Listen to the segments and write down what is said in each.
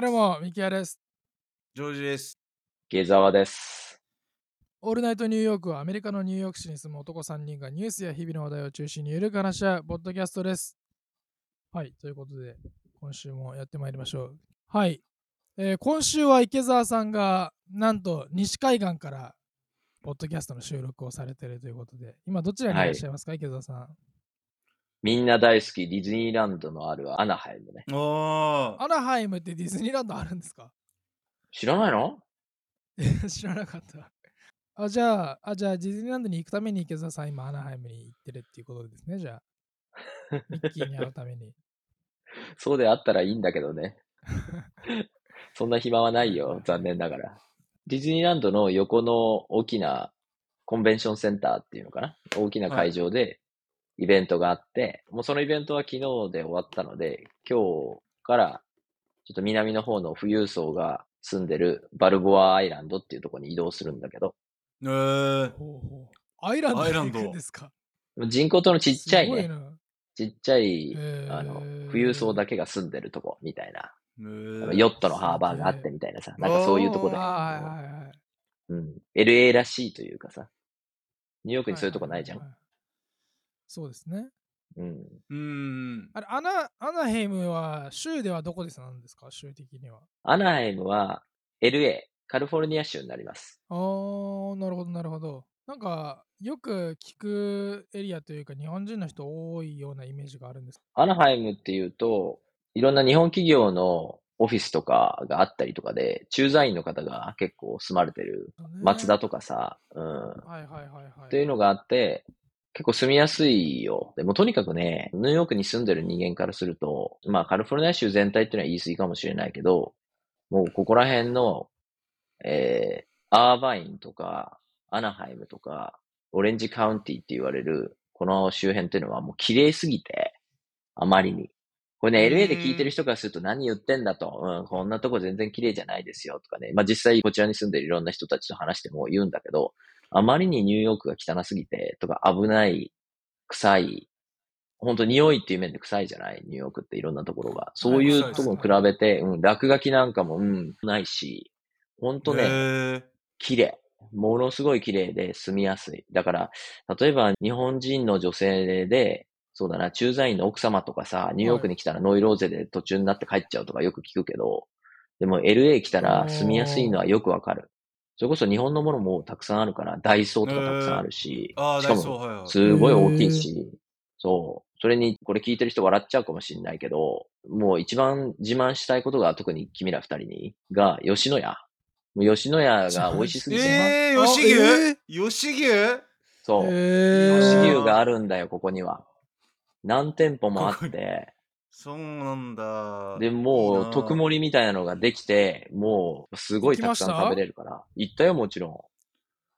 はい、どうも、ミキヤです。ジョージです。下沢です。オールナイトニューヨークはアメリカのニューヨーク市に住む男3人がニュースや日々の話題を中心にゆるく話し合うポッドキャストです。はい、ということで、今週もやってまいりましょう。はい、えー今週は池澤さんが、なんと西海岸から、ポッドキャストの収録をされているということで、今どちらにいらっしゃいますか、池澤さん。みんな大好きディズニーランドのあるアナハイムね。おー。アナハイムってディズニーランドあるんですか？知らないの？知らなかった。あ、じゃあ、あ、じゃあ、ディズニーランドに行くために池澤さん、今、アナハイムに行ってるっていうことですね、じゃあ。ミッキーに会うために。そうであったらいいんだけどね。そんな暇はないよ、残念ながら。ディズニーランドの横の大きなコンベンションセンターっていうのかな？大きな会場でイベントがあって、もうそのイベントは昨日で終わったので、今日からちょっと南の方の富裕層が住んでるバルボアアイランドっていうところに移動するんだけど、えー、アイランドアイランド。ですか？人口とのちっちゃいね、いな。ちっちゃい、へー。あの、富裕層だけが住んでるとこみたいな、えー、ヨットのハーバーがあってみたいなさ、なんかそういうとこで、あはいはいはい。うん、LA らしいというかさ、ニューヨークにそういうとこないじゃん。はははそうですね。うん。うーん。あれ、アナ、アナヘイムは、州ではどこでなんですか？州的には。アナハイムは LA、カリフォルニア州になります。あー、なるほど、なるほど。なんか、よく聞くエリアというか、日本人の人多いようなイメージがあるんです。アナハイムっていうと、いろんな日本企業のオフィスとかがあったりとかで、駐在員の方が結構住まれてる、松田とかさ、うん、はいはいはいはい。っていうのがあって、結構住みやすいよ。でもとにかくね、ニューヨークに住んでる人間からすると、まあカリフォルニア州全体っていうのは言い過ぎかもしれないけど、もうここら辺の、えー、アーバインとか、アナハイムとか、オレンジカウンティって言われる、この周辺っていうのはもう綺麗すぎて、あまりに。これね、うん LA で聞いてる人からすると何言ってんだと、うん、こんなとこ全然綺麗じゃないですよとかね。まあ実際こちらに住んでるいろんな人たちと話しても言うんだけど、あまりにニューヨークが汚すぎて、とか危ない、臭い、本当匂いっていう面で臭いじゃないニューヨークっていろんなところが。そういうところに比べて、うん、落書きなんかも、うん、ないし、本当ね、えー、綺麗。ものすごい綺麗で住みやすい。だから、例えば日本人の女性で、そうだな、駐在員の奥様とかさ、ニューヨークに来たらノイローゼで途中になって帰っちゃうとかよく聞くけど、でも LA 来たら住みやすいのはよくわかる。それこそ日本のものもたくさんあるから、ダイソーとかたくさんあるし、あー、しかも。すごい大きいし、そう。それに、これ聞いてる人笑っちゃうかもしれないけど、もう一番自慢したいことが、特に君ら二人に、が、吉野家。もう吉野家が美味しすぎて、えー、あ吉え牛、吉牛？そう。え吉ー牛があるんだよ、ここには。何店舗もあここにって、そうなんだ。で、もう、な特盛りみたいなのができて、もう、すごいたくさん食べれるから。行ったよ、もちろ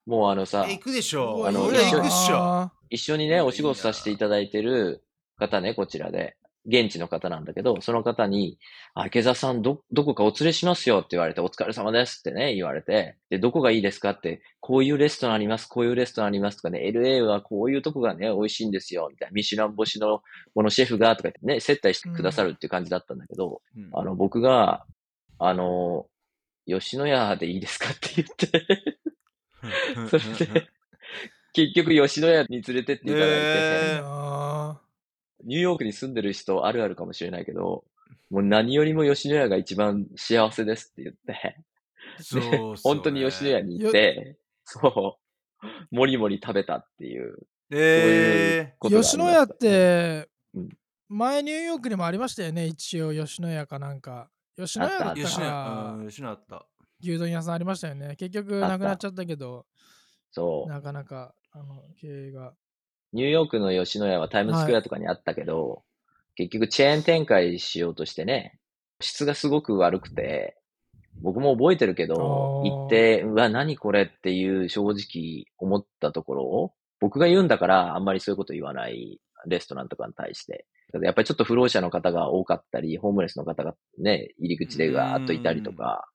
ん。もうあのさえ、、行くでしょ。あの俺ら行くっしょ。ょ。一緒にね、お仕事させていただいてる方ね、こちらで。現地の方なんだけど、その方に、あ、池澤さん、ど、どこかお連れしますよって言われて、お疲れ様ですってね、言われて、で、どこがいいですかって、こういうレストランあります、こういうレストランありますとかね、LA はこういうとこがね、美味しいんですよ、みたいな、ミシュラン星のこのシェフが、とか言ってね、接待してくださるっていう感じだったんだけど、うん。あの、僕が、あの、吉野家でいいですかって言って、それで、結局吉野家に連れてっていただいて、えー。あニューヨークに住んでる人あるあるかもしれないけど、もう何よりも吉野家が一番幸せですって言って、そうね本当に吉野家に行って、そう、もりもり食べたっていう、えことがありました吉野家ってうん、前ニューヨークにもありましたよね、一応吉野家かなんか。吉野家だったか吉野家あった。牛丼屋さんありましたよね。結局なくなっちゃったけど、そう、なかなかあの経営が。ニューヨークの吉野家はタイムズスクエアとかにあったけど、結局チェーン展開しようとしてね、質がすごく悪くて、僕も覚えてるけど行って、うわ、何これっていう正直思ったところを、僕が言うんだからあんまりそういうこと言わないレストランとかに対して。やっぱりちょっと不老者の方が多かったり、ホームレスの方がね、入り口でガーッといたりとか、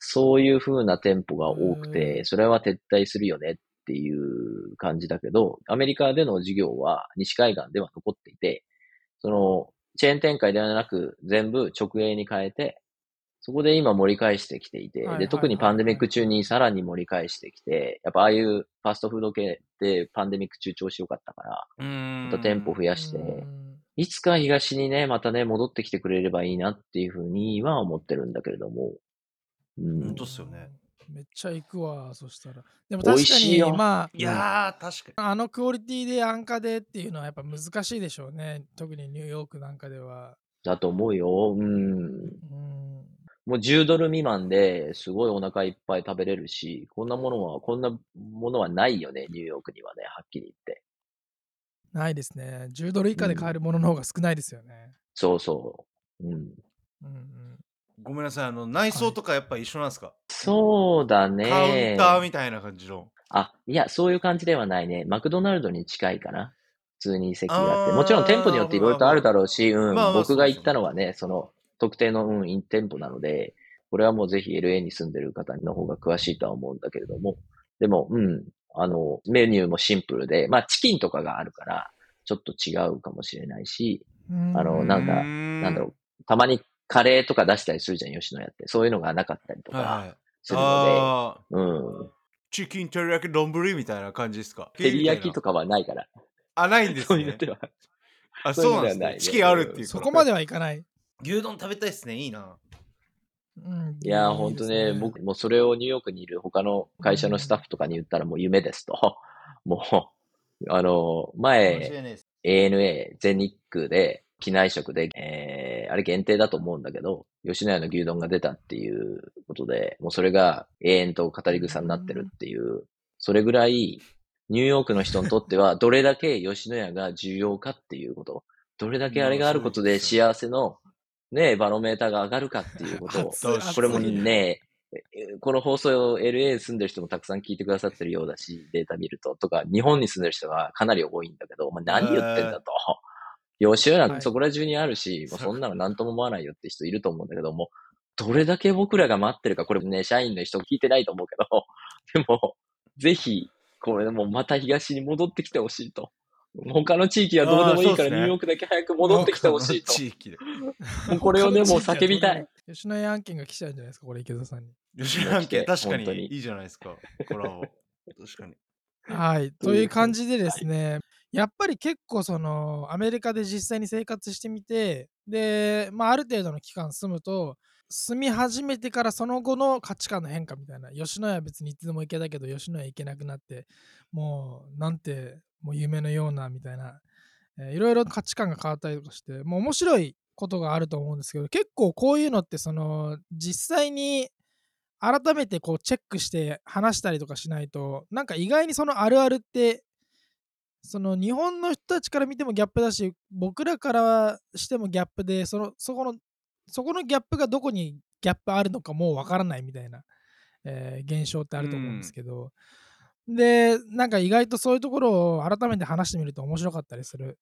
そういう風な店舗が多くうて、ん。それは撤退するよねっていう感じだけど、アメリカでの事業は西海岸では残っていて、その、チェーン展開ではなく全部直営に変えて、そこで今盛り返してきていて、で、特にパンデミック中にさらに盛り返してきて、やっぱああいうファストフード系ってパンデミック中調子良かったから。また店舗増やして、うんいつか東にね、またね、戻ってきてくれればいいなっていうふうには思ってるんだけれども。うん本当っすよね。めっちゃ行くわ、そしたら。でも確かに、まあ、いやー、確かに。あのクオリティで安価でっていうのはやっぱ難しいでしょうね。特にニューヨークなんかでは。だと思うよ。うん。うん。もう10ドル未満ですごいお腹いっぱい食べれるし、こんなものは、こんなものはないよね、ニューヨークにはね、はっきり言って。ないですね。10ドル以下で買えるものの方が少ないですよね。そうそう。うん。うんうん。ごめんなさい、あの、内装とかやっぱ一緒なんですか、そうだね。カウンターみたいな感じの。あ、いや、そういう感じではないね。マクドナルドに近いかな。普通に席があって。もちろん店舗によっていろいろとあるだろうし、うん。まあまあ僕が行ったのはね、その、特定の、うん、イン店舗なので、これはもうぜひ LA に住んでる方の方が詳しいとは思うんだけれども。でも、うん。あの、メニューもシンプルで、まあ、チキンとかがあるから、ちょっと違うかもしれないし、あのなんだななんだろう、たまにカレーとか出したりするじゃん、吉野家って。そういうのがなかったりとはいはかい。するのあで、うん。ーチキン照り焼き丼みたいな感じですか？照り焼きとか。かはないから。あ、ないんですねそういうの。では。あ、そうなんですね。いうのではないねチキンあるっていうそこまでは。はいかない。牛丼食べたいっすね。いいな。うん、いやー、ほんとね、僕もそれをニューヨークにいる他の会社のスタッフとかに言ったらもう夢ですと。もう、あの、前。ANA 全日空で、機内食で、えー、あれ限定だと思うんだけど、吉野家の牛丼が出たっていうことで、もうそれが永遠と語り草になってるっていう、それぐらい、ニューヨークの人にとっては、どれだけ吉野家が重要かっていうこと、どれだけあれがあることで幸せの、ね、バロメーターが上がるかっていうことを、これもね、えこの放送を LA に住んでる人もたくさん聞いてくださってるようだし、データ見ると、とか、日本に住んでる人がかなり多いんだけど、お前何言ってんだと。吉野家そこら中にあるし、もうそんなの何とも思わないよって人いると思うんだけども、どれだけ僕らが待ってるか、これね、社員の人聞いてないと思うけど、でも、ぜひ、これもうまた東に戻ってきてほしいと。他の地域はどうでもいいから、ニューヨークだけ早く戻ってきてほしいと。地域で。も うこれをね、もう叫びたい。。吉野家案件が来ちゃうんじゃないですか、これ池田さんに。吉野家系確かににいいじゃないですか。コラボ。確かに。はい。という感じでですね、やっぱり結構そのアメリカで実際に生活してみて、で、まあある程度の期間住むと、住み始めてからその後の価値観の変化みたいな、吉野家は別にいつでも行けたけど、吉野家行けなくなって、もうなんて、もう夢のようなみたいな、えーいろいろ価値観が変わったりとかして、もう面白いことがあると思うんですけど、結構こういうのってその実際に改めてこうチェックして話したりとかしないとなんか意外にそのあるあるってその日本の人たちから見てもギャップだし僕らからしてもギャップでそのそこのそこのギャップがどこにギャップあるのかもうわからないみたいな、えー現象ってあると思うんですけど、でなんか意外とそういうところを改めて話してみると面白かったりする、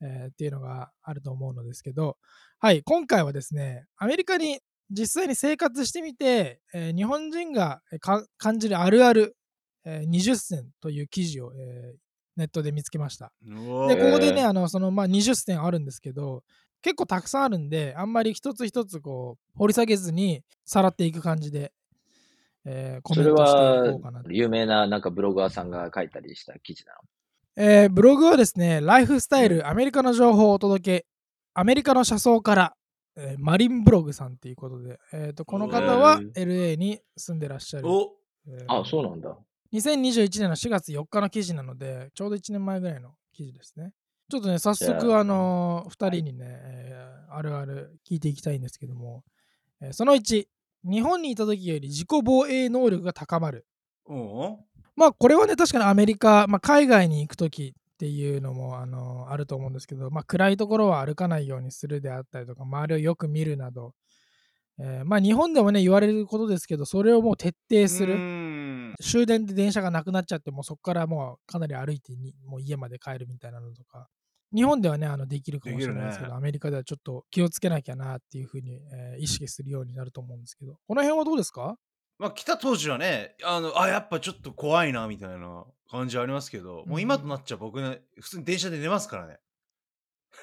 えーっていうのがあると思うのですけど。はい今回はですねアメリカに実際に生活してみて、えー日本人が感じるあるある、えー20選という記事を、えーネットで見つけました。で、でここでね、えーあの、その、まあ、20選あるんですけど、結構たくさんあるんで、あんまり一つ一つこう、掘り下げずに、さらっていく感じで、えーコメントしていはこうかなと。有名ななんかブロガーさんが書いたりした記事なの？えーブログはですね、ライフスタイル、アメリカの情報をお届け、アメリカの車窓から、えーマリンブログさんっていうことで、えーとこの方はへ LA に住んでらっしゃる。おえーあ、そうなんだ。2021年の4月4日の記事なので、ちょうど1年前ぐらいの記事ですね。ちょっとね、早じ速、ゃああのー、2人にね、えーあるある聞いていきたいんですけども、えーその1、日本にいた時より自己防衛能力が高まる。おまあ、これはね、確かにアメリカ、まあ、海外に行く時っていうのも、あのーあると思うんですけど、まあ、暗いところは歩かないようにするであったりとか、周りをよく見るなど、えーまあ、日本でもね、言われることですけど、それをもう徹底する。終電で電車がなくなっちゃってもうそこからもうかなり歩いてにもう家まで帰るみたいなのとか日本ではねあのできるかもしれないですけど、ねアメリカではちょっと気をつけなきゃなっていうふうに、えー意識するようになると思うんですけどこの辺はどうですか？まあ来た当時はね、あの、あ、やっぱちょっと怖いなみたいな感じはありますけど、もう今となっちゃ僕ね、普通に電車で寝ますからね。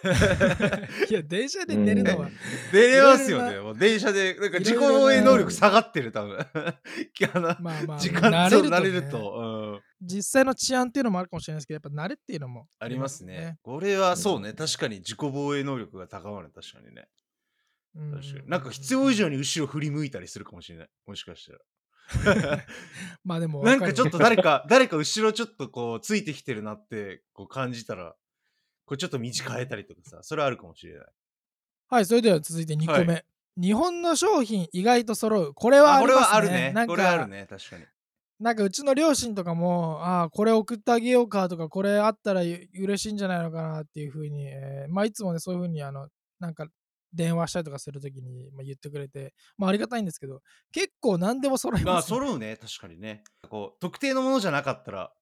いや、電車で寝るのは、出れますよね。もう電車で、なんか自己防衛能力下がってる、多分。まあまあ、時間慣れると、れると、うん。実際の治安っていうのもあるかもしれないですけど、やっぱ慣れっていうのもありますね。。これはそうね、確かに自己防衛能力が高まる、確かにね。うん確かに。なんか必要以上に後ろ振り向いたりするかもしれない。もしかしたら。まあでも、なんかちょっと誰かか、誰か後ろちょっとこう、ついてきてるなってこう感じたら、これちょっと道変えたりとかさ、それはあるかもしれない。はい、それでは続いて2個目。は日本の商品意外と揃う。これはああ、これりますね。はあるねなん。かこれはあるね、確かに。なんかうちの両親とかも、ああ、これ送ってあげようかとか、これあったら嬉しいんじゃないのかなっていうふうに、えーまあいつもね、そういうふうに、あの、なんか電話したりとかするときに、まあ、言ってくれて、まあありがたいんですけど、結構何でも揃いまあ、ます、ね。揃うね、確かにね。こう、特定のものじゃなかったら、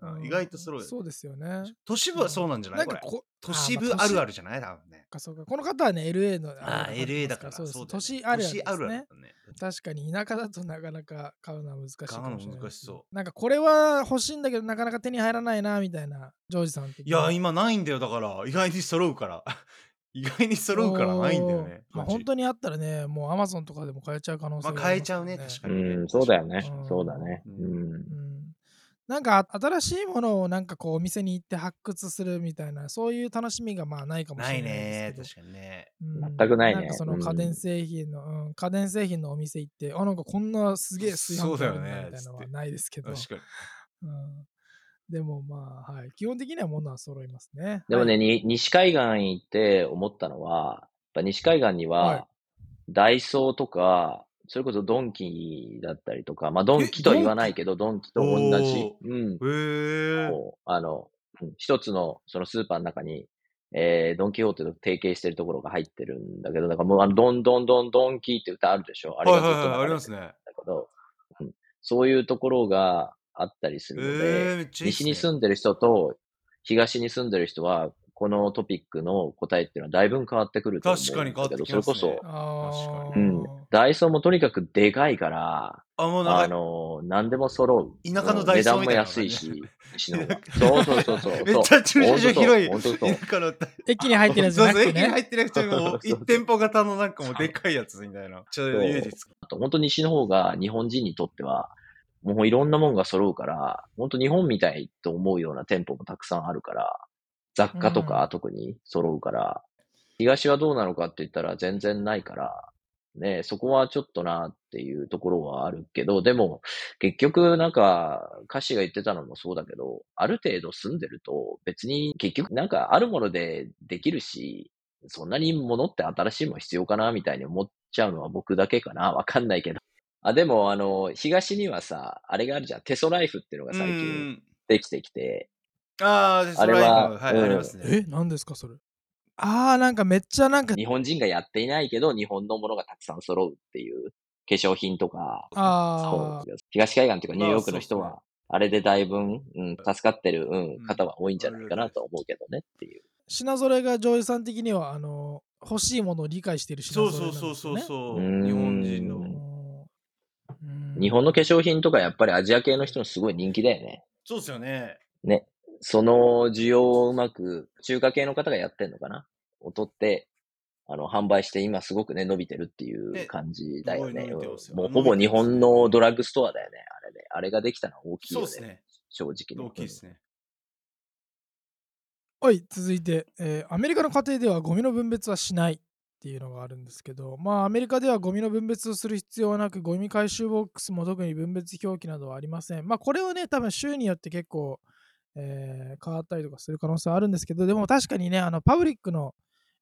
うん意外と揃うそうですよね。都市部はそうなんじゃない？これ。なんかこ都市部あるあるじゃない？多分ね。かそうかこの方はね、LA の。ああ、れ LA だから。そうです。そうね都市あるあるね。だね。確かに田舎だとなかなか買うのは難しいかもしれない難しそうなんかこれは欲しいんだけどなかなか手に入らないなみたいなジョージさんいや、今ないんだよ。だから、意外に揃うから。意外に揃うからないんだよね。まあ、本当にあったらね、もうアマゾンとかでも買えちゃう可能性まあが買えちゃうね、確かにね。うん、そうだよねうん。そうだね。ううんん。うんなんか新しいものをなんかこうお店に行って発掘するみたいなそういう楽しみがまあないかもしないれないね、です確かにね。けど、うん全くないね。なんかそのうん家電製品の、うん。家電製品のお店行ってあなんかこんなすげえ炊飯器あるんだそうだよねみたいなのはないですけど、確かに。うん、でもまあ、はい、基本的には物は揃いますね。でもね、はい。に西海岸行って思ったのは、やっぱ西海岸には、はい。ダイソーとか、それこそドンキだったりとか、まあドンキとは言わないけど、ドンキ？と同じ、うん。こうあの、うん一つのそのスーパーの中に、えー、ドンキホーテと提携してるところが入ってるんだけど、だからもうあの、ドンドンドンドンキって歌あるでしょ？あれがずっとはいはいはい、ありますね。だけど、うん。そういうところがあったりすえるので、ー、めっちゃいいね。西に住んでる人と東に住んでる人は、このトピックの答えっていうのはだいぶ変わってくると思うんだけど、確かに変わってきますね。それこあそ、ー。うん、ダイソーもとにかくでかいから、あ、もうなんか、あの、何でも揃う。田舎のダイソーうん値段もみたいな安いし、西の方が。そうそうそうそう。めっちゃ駐車場広い。本当そう。田舎の駅に入ってるやつじそうそう、ゃなくてね。駅に入ってなくても、そうそう一店舗型のなんかもうでっかいやつみたいな。ちょっと家で作あと本当西の方が日本人にとっては、もういろんなもんが揃うから、本当日本みたいと思うような店舗もたくさんあるから、雑貨とか特に揃うから、東はどうなのかって言ったら全然ないから、ね、そこはちょっとなっていうところはあるけど、でも結局なんか歌詞が言ってたのもそうだけど、ある程度住んでると別に結局なんかあるものでできるし、そんなに物って新しいもの必要かなみたいに思っちゃうのは僕だけかなわかんないけど。あ、でもあの、東にはさ、あれがあるじゃん。テソライフっていうのがう最近ん。できてきて、ああ、あれははい、うんありますね。え、何ですかそれ？ああ、なんかめっちゃなんか、日本人がやっていないけど、日本のものがたくさん揃うっていう化粧品とか、あそう東海岸というかニューヨークの人は、あれでだいぶ、うん、助かってる、うんうん方は多いんじゃないかなと思うけどねっていう。品揃えがジョージさん的には、あの、欲しいものを理解している品そう揃えそうそうそうう。そうう。ん日本人の。うん日本の化粧品とかやっぱりアジア系の人のすごい人気だよね。そうですよね。ね。その需要をうまく中華系の方がやってんのかな？を取って、あの、販売して今すごくね、伸びてるっていうね感じだよね。よもうほぼ日本のドラッグストアだよね、あれで。あれができたのは大きいよね。そうですね。正直ね。大きいですね。はい、続いて、えーアメリカの家庭ではゴミの分別はしないっていうのがあるんですけど、まあ、アメリカではゴミの分別をする必要はなく、ゴミ回収ボックスも特に分別表記などはありません。まあ、これはね、多分州によって結構、えー変わったりとかする可能性はあるんですけど、でも確かにね、あのパブリックの、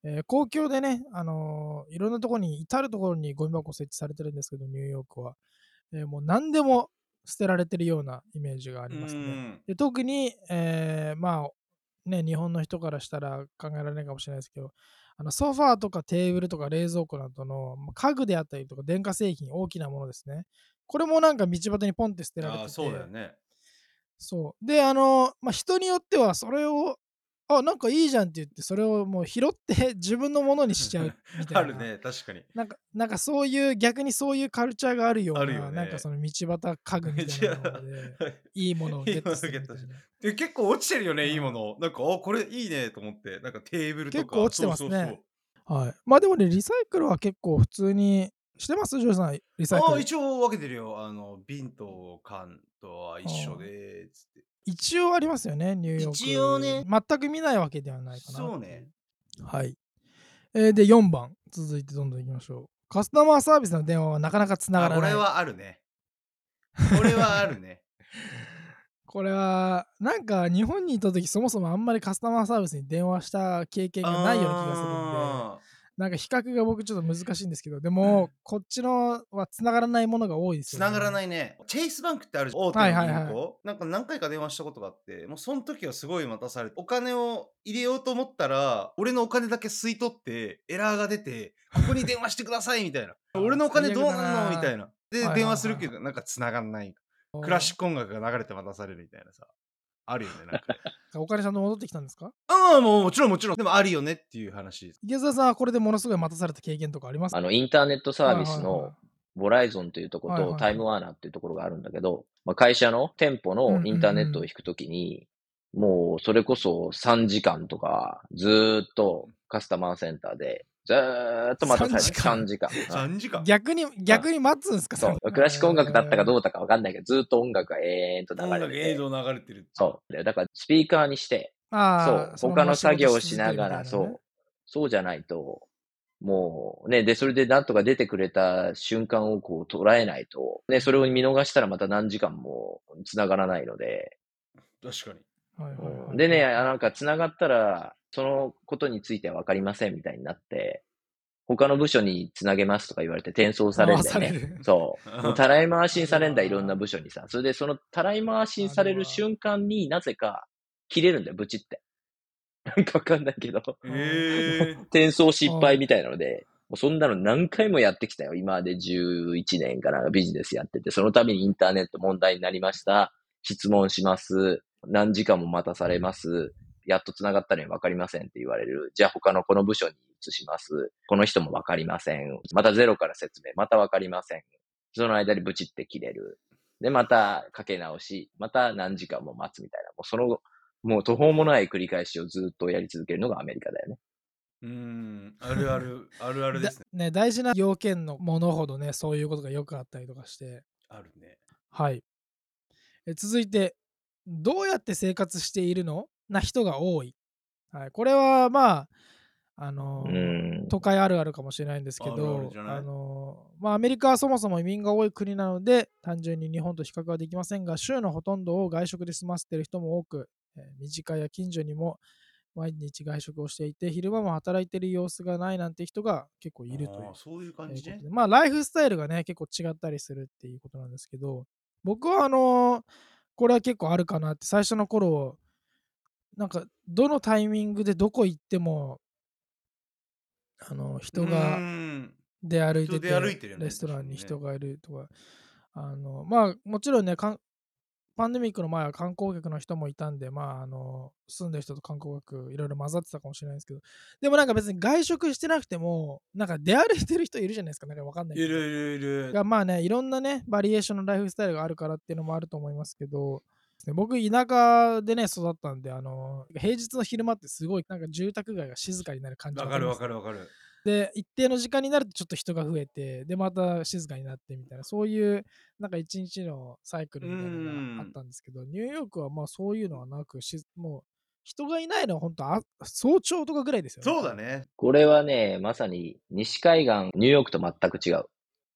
えー公共でね、あのーいろんなところに、至るところにゴミ箱設置されてるんですけど、ニューヨークは。えーもう何でも捨てられてるようなイメージがありますね。うんで特に、えーまあね、日本の人からしたら考えられないかもしれないですけど、あのソファーとかテーブルとか冷蔵庫などのまあ家具であったりとか電化製品、大きなものですね。これもなんか道端にポンって捨てられてて、そうだよね。そう。で、あの、まあ、人によってはそれをあなんかいいじゃんって言ってそれをもう拾って 自分のものにしちゃうみたいなあるね、確かに。なんかなんかそういう逆にそういうカルチャーがあるようなあるよねなんかその道端家具みたいなので いいものをゲットする結構落ちてるよね、うんいいもの。なんか、あ、これいいねと思って、なんかテーブルとか。結構落ちてますねそうそうそう。はい。まあでもねリサイクルは結構普通にしてます？ジョージさんリサイクルああ、一応分けてるよ。あの、瓶と缶とは一緒で、つって。一応ありますよねニューヨーク。一応ね。全く見ないわけではないかなそうね。はい、えーで4番。続いてどんどんいきましょう。カスタマーサービスの電話はなかなかつながらない。れはあるね。これはあるね。これはなんか日本にいた時そもそもあんまりカスタマーサービスに電話した経験がないような気がするんで。あなんか比較が僕ちょっと難しいんですけどでもこっちのは繋がらないものが多いですよね。つながらないいね。チェイスバンクってあるじゃん。大手の銀行、はいはいはなんか何回か電話したことがあって、もうその時はすごい待たされて、お金を入れようと思ったら、俺のお金だけ吸い取って、エラーが出て、ここに電話してくださいみたいな。俺のお金どうなんのみたいな。で、はいはいはい電話するけど、なんか繋がんない。クラシック音楽が流れて待たされるみたいなさ。あるよね、なんかね。お金ちゃんと戻ってきたんですか？ああ、もうもちろんもちろん。でもあるよねっていう話です。池澤さんはこれでものすごい待たされた経験とかあります？かあの、インターネットサービスのボライゾンというところとタイムワーナーっていうところがあるんだけど、まあ、会社の店舗のインターネットを引くときに、もうそれこそ3時間とかずーっとカスタマーセンターでずーっと待たされて3 3時間。うん3時間。逆に逆に待つんですか？そう。クラシック音楽だったかどううだかわかんないけど、ずーっと音楽が永遠と音流れてて。楽映像流れてる。そう。でだからスピーカーにして、そう。他の作業をしながら、そう。そうじゃないと、もうね、で、それでなんとか出てくれた瞬間をこう捉えないと、ね、それを見逃したらまた何時間も繋がらないので、確かに。はいはいはいうんでね、あなんか繋がったら、そのことについては分かりませんみたいになって、他の部署に繋げますとか言われて転送されるんだよね。回されるそう。もうたらい回しにされんだ、いろんな部署にさ。それで、そのたらい回しにされる瞬間になぜか切れるんだよ、ブチって。なんかわかんないけど。ええ 転送失敗みたいなので、もうそんなの何回もやってきたよ。今まで11年かなビジネスやってて、その度にインターネット問題になりました。質問します。何時間も待たされます。やっと繋がったのに分かりませんって言われる。じゃあ他のこの部署に移します。この人も分かりません。またゼロから説明。また分かりません。その間にブチって切れる。で、またかけ直し。また何時間も待つみたいな。もうその、もう途方もない繰り返しをずっとやり続けるのがアメリカだよね。うん、あるある、あるあるですね。だね大事な要件のものほどねそういうことがよくあったりとかしてあるね。はいえ続いてどうやって生活しているのな人が多い、はい、これはまああのうーん。都会あるあるかもしれないんですけあるあどあのーまあアメリカはそもそも移民が多い国なので単純に日本と比較はできませんが週のほとんどを外食で済ませている人も多く、えー身近や近所にも毎日外食をしていて昼間も働いている様子がないなんて人が結構いるというそういうえ感じね。まあライフスタイルがね結構違ったりするっていうことなんですけど僕はあのーこれは結構あるかなって最初の頃なんかどのタイミングでどこ行ってもあの人うがん。出歩いててね。レストランに人がいるとか。あのまあもちろんねかんパンデミックの前は観光客の人もいたんで、まあ、あの住んでる人と観光客いろいろ混ざってたかもしれないですけどでもなんか別に外食してなくてもなんか出歩いてる人いるじゃないですかなんかわかんないいるいるいる。がまあねいろんなねバリエーションのライフスタイルがあるからっていうのもあると思いますけど僕田舎でね育ったんであの平日の昼間ってすごいなんか住宅街が静かになる感じわかるわるかるわかる。で一定の時間になるとちょっと人が増えてでまた静かになってみたいなそういうなんか一日のサイクルみたいなのがあったんですけどニューヨークはまあそういうのはなくしもう人がいないのは本当あ早朝とかぐらいですよねそうだね。これはね、まさに西海岸、ニューヨークと全く違う。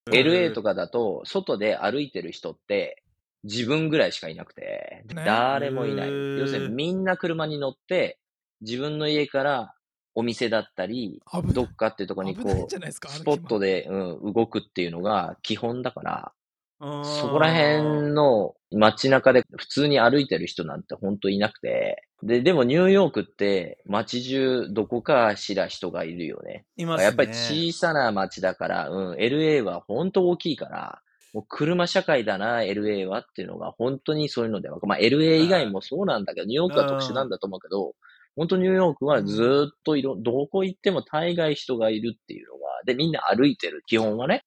LA とかだと、外で歩いてる人って、自分ぐらいしかいなくて、ね誰もいない。要するにみんな車に乗って、自分の家からお店だったり、どっかっていうところにこう、スポットでで、うん、動くっていうのが基本だから、そそこら辺の街中で普通に歩いてる人なんて本当いなくて、で、でもニューヨークって街中どこかしら人がいるよね。いますね。やっぱり小さな街だから、うん、LA は本当大きいから、もう車社会だな、LA はっていうのが本当にそういうので。まあ LA 以外もそうなんだけど、ニューヨークは特殊なんだと思うけど、本当ニューヨークはずーっといろ、どこ行っても大概人がいるっていうのが、で、みんな歩いてる、基本はね。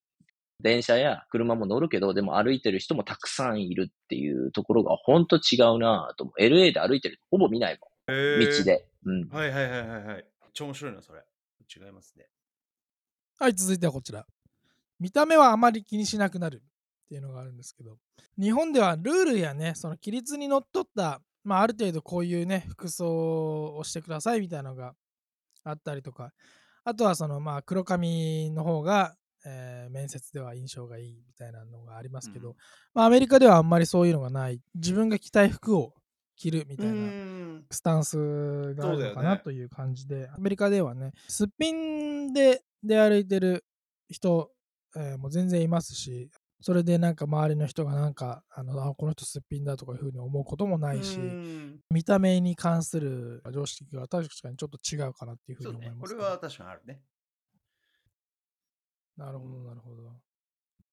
電車や車も乗るけど、でも歩いてる人もたくさんいるっていうところが本当違うなぁと思う。LA で歩いてる人ほぼ見ないもん。へー道。で。うん。はいはいはいはいはい。超面白いな、それ。違いますね。はい、続いてはこちら。見た目はあまり気にしなくなるっていうのがあるんですけど、日本ではルールやね、その規律にのっとった、まあ、ある程度こういうね、服装をしてくださいみたいなのがあったりとか、あとはその、まあ、黒髪の方が、えー面接では印象がいいみたいなのがありますけど、うんまあ、アメリカではあんまりそういうのがない。自分が着たい服を着るみたいな。ん。スタンスがあるのかなという感じで、アメリカではね、すっぴんで出歩いてる人、えーもう全然いますし、それでなんか周りの人がなんか、あのあこの人すっぴんだとかいうふうに思うこともないし、うん見た目に関する常識が確かにちょっと違うかなっていうふう。に思いますけど、これは確かにあるね。なるほど、なるほど。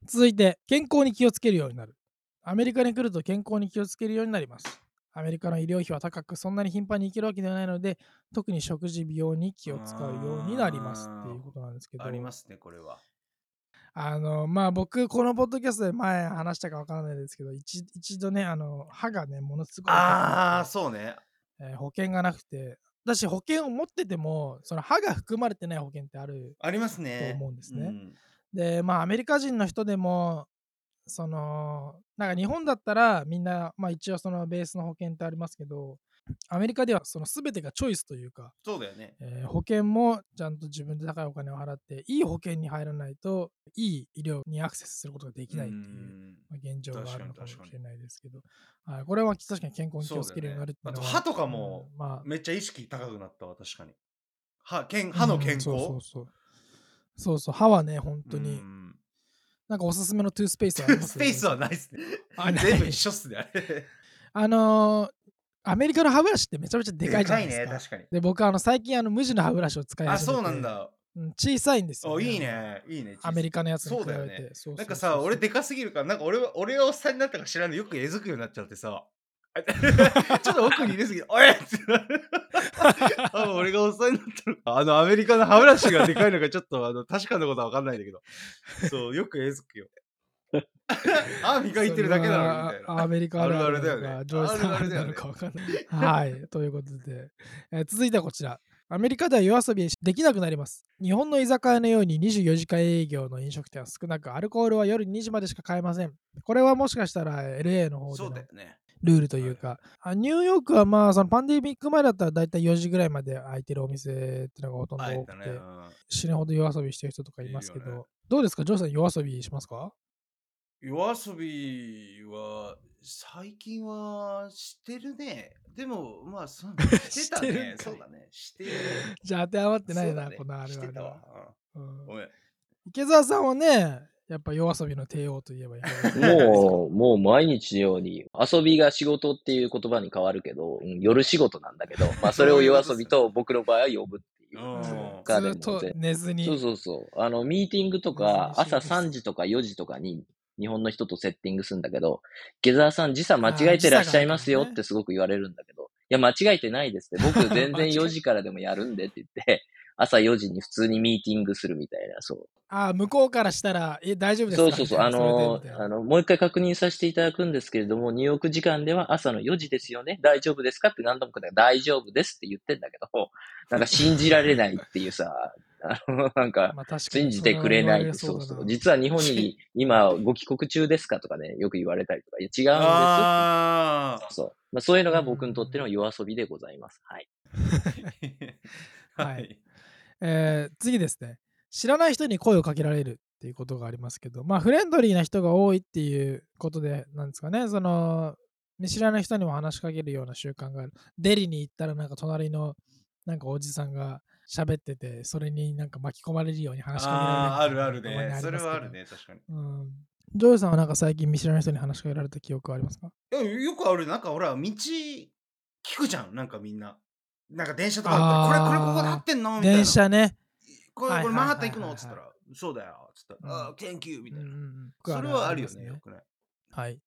続いて、健康に気をつけるようになる。アメリカに来ると健康に気をつけるようになります。アメリカの医療費は高く、そんなに頻繁に行けるわけではないので、特に食事、美容に気を使うようになりますっていうことなんですけど、ありますね、これは。あの、まあ僕、このポッドキャストで前話したかわからないですけど、一一度ね、あの、歯がね、ものすごいああ、そうね。えー保険がなくて、だし保険を持ってても、その歯が含まれてない保険ってあるありますね。と思うんですねんで、まあ、アメリカ人の人でも、その、なんか日本だったらみんな、まあ一応そのベースの保険ってありますけど、アメリカではその全てがチョイスというか、そうだよね。えー保険もちゃんと自分で高いお金を払って、いい保険に入らないと、いい医療にアクセスすることができないっていううんまあ現状があるのかもしれないですけど、はい、これは確かに健康に気をつけるようになるっていうのは、そうだよねあと歯とかもうんまあ、めっちゃ意識高くなったわ、確かに。歯健歯の健康、うんそうそうそう。そうそう、歯はね、本当に、うんなんかおすすめのトゥースペースあります？スペースはないっすね。あない全部一緒っすね、あれ。あのーアメリカの歯ブラシってめちゃめちゃでかいじゃないですか。でかいね、確かに。で、僕、あの、最近、あの、無地の歯ブラシを使いあ、始めてそうなん。だ。うん小さいんですよ、お、いい。ね。いいね。アメリカのやつに比べて。そうだよね。そうそうそうなんかさ、俺でかすぎるから、なんか俺は、俺がおっさんになったか知らんのよくえずくようになっちゃってさ。ちょっと奥に入れすぎて、おいっ 俺がおっさんになったのか。あの、アメリカの歯ブラシがでかいのか、ちょっとあの確かなことは分かんないんだけど。そう、よくえずくよ。歯磨いてるだけなのにみたいな。アメリカあるあるだよねジョージさんあるなのかわかんない。はい。ということで、えー続いてはこちら。アメリカでは夜遊びできなくなります。日本の居酒屋のように24時間営業の飲食店は少なく、アルコールは夜2時までしか買えません。これはもしかしたら LA の方での。ルールというか、あニューヨークはまあそのパンデミック前だったらだいたい4時ぐらいまで空いてるお店っていうのがほとんど多くて、ね。うん死ぬほど夜遊びしてる人とかいますけど、いるよねどうですか？ジョーさん夜遊びしますか？夜遊びは最近はしてるね。でもまあそう してたしてるんね。そうだね。してる。じゃあ当てはまってないな、ねこのあるしてたあるはわ。うんうんごめん。池澤さんはね、やっぱ夜遊びの帝王といえばいい。もう、もう毎日のように、遊びが仕事っていう言葉に変わるけど、うん夜仕事なんだけど、まあそれを夜遊びと僕の場合は呼ぶっていう。うんかでもずっと全寝ずに。そうそうそう。あの、ミーティングとか、朝仕事する3時とか4時とかに、日本の人とセッティングするんだけど、池澤さん時差間違えてらっしゃいますよってすごく言われるんだけど、いや、間違えてないですって。僕全然 4時からでもやるんでって言って、朝4時に普通にミーティングするみたいな、そう。ああ、向こうからしたら、え、大丈夫ですか？そうそうそう。あのあの、もう一回確認させていただくんですけれども、ニューヨーク時間では朝の4時ですよね。大丈夫ですか？って何度も大丈夫ですって言ってんだけど、なんか信じられないっていうさ、あの、なんか、まあ確かに信じてくれない。それは言われだなそうそう。実は日本に今ご帰国中ですかとかね、よく言われたりとか、いや違うんですあって。そう。まあ、そういうのが僕にとっての夜遊びでございます。はい。あ。はい。えー次ですね。知らない人に声をかけられるっていうことがありますけど、まあフレンドリーな人が多いっていうことで、なんですかね、その、見知らない人にも話しかけるような習慣がある。デリに行ったらなんか隣のなんかおじさんが喋ってて、それになんか巻き込まれるように話しかけああ、あられるるあるみたいなのがね。それはあるね、確かに。うん。ジョージさんはなんか最近見知らない人に話しかけられた記憶はありますか？いやよくある。なんかほら、道聞くじゃん、なんかみんな。なんか電車とかあったら、これ、これここで合ってんの？みたいな。電車ね。これ、これマンハッタン行くの？つったら、そうだよ。つったら、うんああ、Thank you! みたいな。それはあるよね、よくね。はい。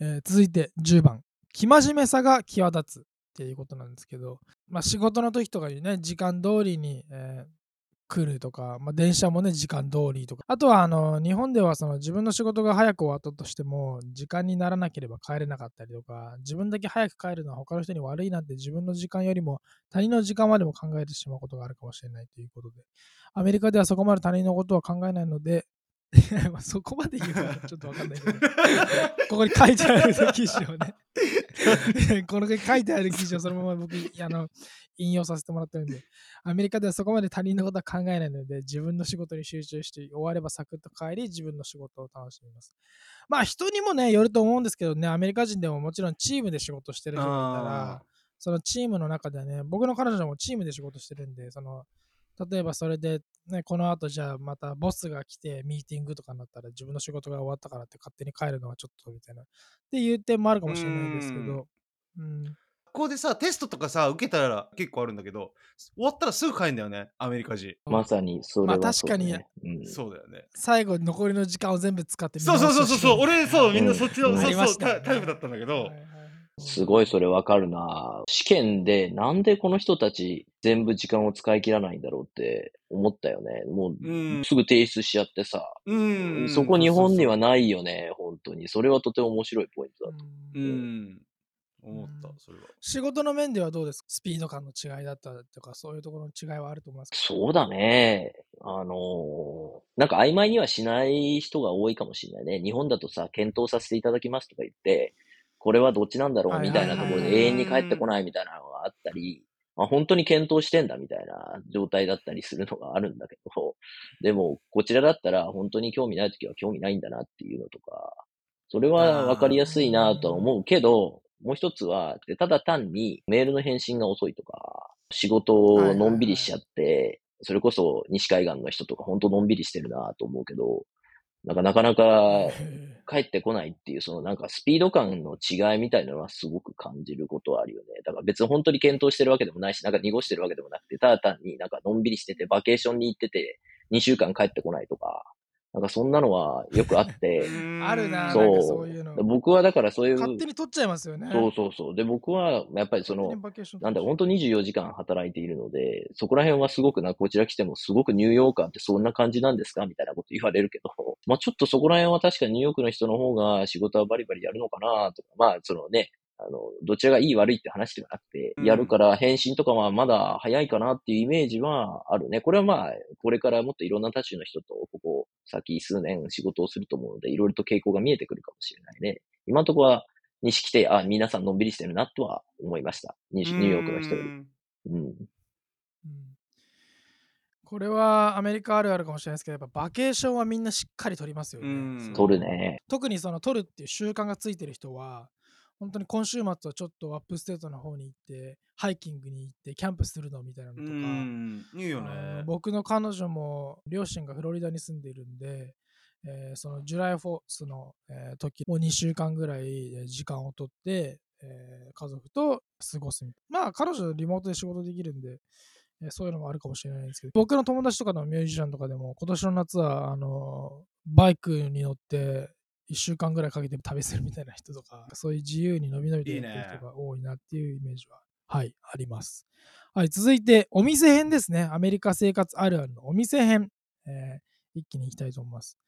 えー続いて10番。生真面目さが際立つ。っていうことなんですけど、まあ、仕事の時とかにね、時間通りに、えー来るとか、まあ、電車もね、時間通りとか。あとは、あの、日本ではその自分の仕事が早く終わったとしても、時間にならなければ帰れなかったりとか、自分だけ早く帰るのは他の人に悪いなんて自分の時間よりも他人の時間までも考えてしまうことがあるかもしれないということで、アメリカではそこまで他人のことは考えないので、そこまで言うのはちょっとわかんないけど、ここに書いてある記事をね、この書いてある記事をそのまま僕、あの、引用させてもらってるんで、アメリカではそこまで他人のことは考えないので、自分の仕事に集中して終わればサクッと帰り、自分の仕事を楽しみます。まあ人にもね、よると思うんですけどね、アメリカ人でももちろんチームで仕事してる人がいたら、そのチームの中ではね、僕の彼女もチームで仕事してるんで、その、例えばそれで、ね、この後じゃあまたボスが来てミーティングとかになったら自分の仕事が終わったからって勝手に帰るのはちょっとみたいな。っていう点もあるかもしれないですけど、うん、学校でさ、テストとかさ、受けたら結構あるんだけど、終わったらすぐ帰るんだよね、アメリカ人。まさにそれはそう、ね。まあ確かに、うん、そうだよね。最後残りの時間を全部使ってそうそうそうそうそう、俺そう、みんなうんそっちの、うんそうそうタタイプだったんだけど、すごいそれわかるな試験でなんでこの人たち全部時間を使い切らないんだろうって思ったよね。もううん。すぐ提出しちゃってさ。うん。そこ日本にはないよね、本当に。それはとても面白いポイントだと。そうんん。思ったうん、それは。仕事の面ではどうですか？スピード感の違いだったとか、そういうところの違いはあると思いますか？そうだね。あのーなんか曖昧にはしない人が多いかもしれないね。日本だとさ、検討させていただきますとか言って、これはどっちなんだろうはいみたいなところで永遠に帰ってこないみたいなのがあったり、まあ、本当に検討してんだみたいな状態だったりするのがあるんだけど、でも、こちらだったら本当に興味ないときは興味ないんだなっていうのとか、それはわかりやすいなとは思うけど、もう一つは、でただ単にメールの返信が遅いとか、仕事をのんびりしちゃって、それこそ西海岸の人とか本当のんびりしてるなと思うけど、なんかなかなかへ帰ってこないっていう、そのなんかスピード感の違いみたいなのはすごく感じることはあるよね。だから別に本当に検討してるわけでもないし、なんか濁してるわけでもなくて、ただ単になんかのんびりしてて、バケーションに行ってて、2週間帰ってこないとか、なんかそんなのはよくあって、ー あるな、そうなんかそういうの。僕はだからそういう、勝手に取っちゃいますよね。そうそうそう。で、僕はやっぱりそのなんだ、本当24時間働いているので、そこら辺はすごくな、こちら来てもすごくニューヨーカーってそんな感じなんですかみたいなこと言われるけど、まあちょっとそこら辺は確かにニューヨークの人の方が仕事はバリバリやるのかなとか、まあそのね、あの、どちらがいい悪いって話ではなくて、うんやるから返信とかはまだ早いかなっていうイメージはあるね。これはまあ、これからもっといろんな多種の人と、ここ先数年仕事をすると思うので、いろいろと傾向が見えてくるかもしれないね。今のところは、西来て、あ、皆さんのんびりしてるなとは思いました。ニューヨークの人より。うんこれはアメリカあるあるかもしれないですけど、やっぱバケーションはみんなしっかり取りますよね。取るね。特にその取るっていう習慣がついてる人は、本当に今週末はちょっと upstate の方に行って、ハイキングに行って、キャンプするのみたいなのとうか、ん。いいよね。僕の彼女も両親がフロリダに住んでいるんで、えーその July Fourth の、えー時もう2週間ぐらいえー時間をとって、えー家族と過ごすみたいな。まあ彼女リモートで仕事できるんで、えーそういうのもあるかもしれないんですけど、僕の友達とかのミュージシャンとかでも今年の夏はあのバイクに乗って1週間ぐらいかけて旅するみたいな人とか、そういう自由に伸び伸びとやってる人が多いなっていうイメージは、はい、あります。はい、続いて、お店編ですね。アメリカ生活あるあるのお店編、えー一気にいきたいと思います。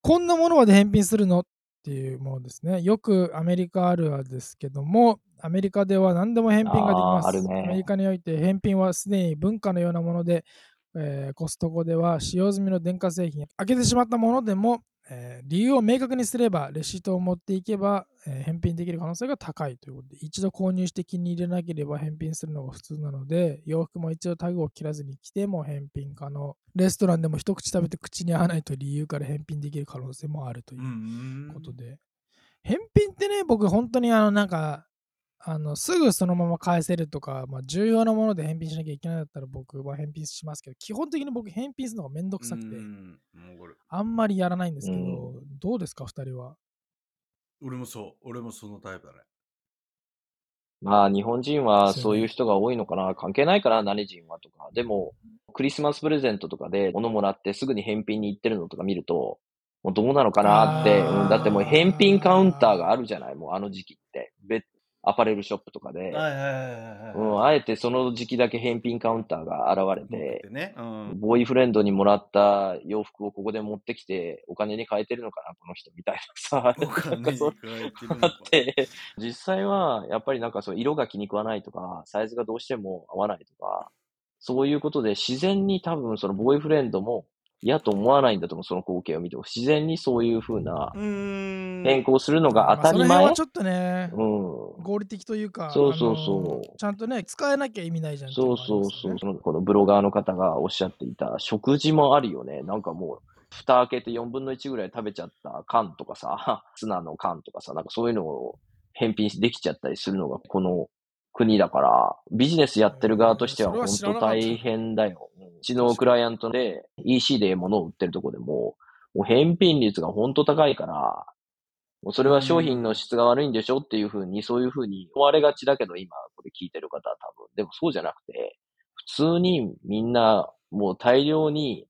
こんなものまで返品するのっていうものですね。よくアメリカあるあるですけども、アメリカでは何でも返品ができます。ねアメリカにおいて返品はすでに文化のようなもので、えーコストコでは使用済みの電化製品、開けてしまったものでも、えー理由を明確にすれば、レシートを持っていけば、えー返品できる可能性が高いということで、一度購入して気に入れなければ返品するのが普通なので、洋服も一度タグを切らずに着ても返品可能。レストランでも一口食べて口に合わないと理由から返品できる可能性もあるといううんことで。返品ってね、僕本当にあのなんか、あのすぐそのまま返せるとか、まあ、重要なもので返品しなきゃいけないんだったら僕は返品しますけど、基本的に僕返品するのがめんどくさくて、あんまりやらないんですけど、うどうですか、二人は？俺もそう。俺もそのタイプだね。まあ、日本人はそういう人が多いのかな。関係ないから、何人はとか。でも、クリスマスプレゼントとかで物もらってすぐに返品に行ってるのとか見ると、もうどうなのかなって。うん、だってもう返品カウンターがあるじゃない、もうあの時期って。べアパレルショップとかで、あえてその時期だけ返品カウンターが現れて、でね。うん。ボーイフレンドにもらった洋服をここで持ってきて、お金に変えてるのかな、この人みたいなさ。あって、実際はやっぱりなんかそう色が気に食わないとか、サイズがどうしても合わないとか、そういうことで自然に多分そのボーイフレンドも嫌と思わないんだと思う、その光景を見ても。自然にそういう風なうーん。変更するのが当たり前まあその辺は。ちょっとね、うん。合理的というか、そうそうそうちゃんとね、使えなきゃ意味ないじゃんっていそうそうそう。そのこのブロガーの方がおっしゃっていた食事もあるよね。なんかもう、蓋開けて4分の1ぐらい食べちゃった缶とかさ、ツナの缶とかさ、なんかそういうのを返品できちゃったりするのがこの国だから、ビジネスやってる側としては本当大変だよ。うんうちのクライアントで EC で物を売ってるとこでも、もう返品率が本当高いから、もうそれは商品の質が悪いんでしょっていうふうに、そういうふうに思われがちだけど、今これ聞いてる方は多分。でもそうじゃなくて、普通にみんなもう大量に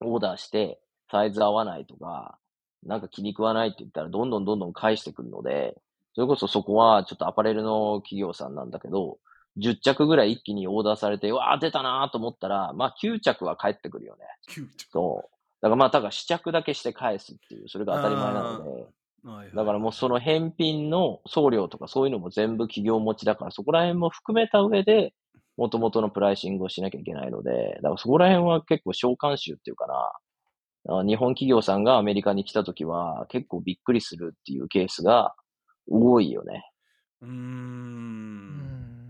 オーダーして、サイズ合わないとか、なんか気に食わないって言ったら、どんどんどんどん返してくるので、それこそそこはちょっとアパレルの企業さんなんだけど、10着ぐらい一気にオーダーされて、うわー出たなーと思ったら、まあ9着は返ってくるよね。急着そう。だからまあ、だから試着だけして返すっていう、それが当たり前なので、はいはいだからもうその返品の送料とかそういうのも全部企業持ちだから、そこら辺も含めた上で、元々のプライシングをしなきゃいけないので、だからそこら辺は結構召喚集っていうかな、あ日本企業さんがアメリカに来た時は結構びっくりするっていうケースが多いよね。うー。うんん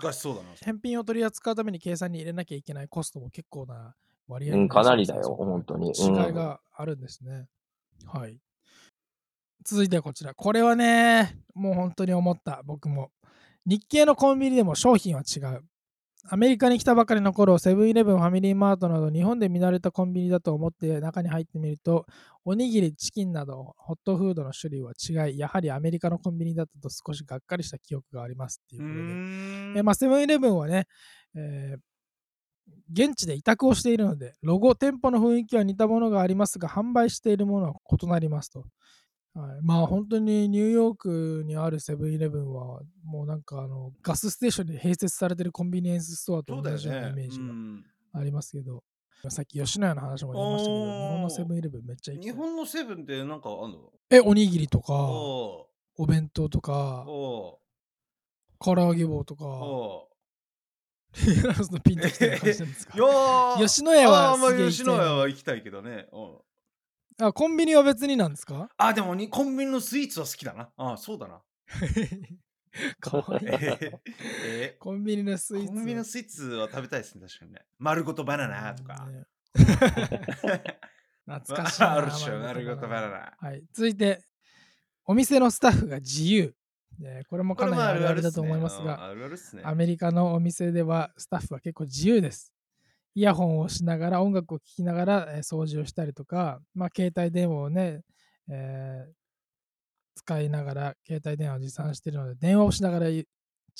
難しそうだな。返品を取り扱うために計算に入れなきゃいけないコストも結構な割合うんかなりだよ本当に違いがあるんですね。はい。続いてはこちら。これはね、もう本当に思った、僕も。日系のコンビニでも商品は違う。アメリカに来たばかりの頃、セブンイレブン、ファミリーマートなど日本で見慣れたコンビニだと思って中に入ってみると、おにぎり、チキンなどホットフードの種類は違い、やはりアメリカのコンビニだったと少しがっかりした記憶がありますっていううことで。えまあ、セブンイレブンはね、えー現地で委託をしているので、ロゴ、店舗の雰囲気は似たものがありますが、販売しているものは異なりますと。はい、まあ本当にニューヨークにあるセブンイレブンは、もうなんかあのガスステーションに併設されているコンビニエンスストアと同じようなイね。メージがうん。ありますけど、さっき吉野家の話も出ましたけど、日本のセブンイレブンめっちゃいい。日本のセブンってなんかあんのえ、おにぎりとか、おお弁当とーか、お唐揚げ棒とか。のピンときてる感じなんですか？吉野家は吉野家は行きたいけどね。うんあ、コンビニは別になんですか？あ、でもにコンビニのスイーツは好きだな。あそうだな。かわいいコンビニのスイーツ。コンビニのスイーツは食べたいですね、確かにね。丸ごとバナナとか。ね 懐かしいな。あるっしょ、丸丸ごとバナナ。はい。続いて、お店のスタッフが自由。ねこれもかなりあるあるだと思いますが。アメリカのお店ではスタッフは結構自由です。イヤホンをしながら、音楽を聴きながら、えー掃除をしたりとか、まあ、携帯電話をね、えー使いながら、携帯電話を持参しているので、電話をしながらい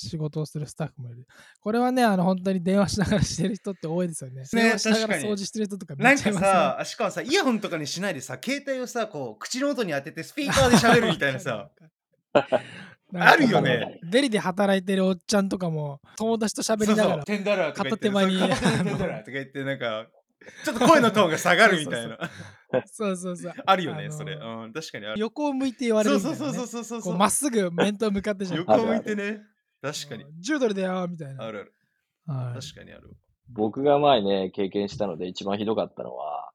仕事をするスタッフもいる。これはね、あの本当に電話しながらしてる人って多いですよね。電話しながら掃除してる人とかめなんかっちゃいますねさ、しかもさ、イヤホンとかにしないでさ、携帯をさ、こう、口の音に当ててスピーカーで喋るみたいなさ。あるよねデリで働いてるおっちゃんとかも友達と喋りながらテンダラーとか言ってとか言って、なんか、ちょっと声のトーンが下がるみたいな。そうそうそうあるよね、それ。うん、確かにある。横を向いて言われそうるみたいな、ね、そうそうそうそうそうう。こまっすぐ面と向かってじゃん横向いてね。確かに。10ドルだよみたいなあるある。はい確かにある。僕が前ね、経験したので一番ひどかったのは、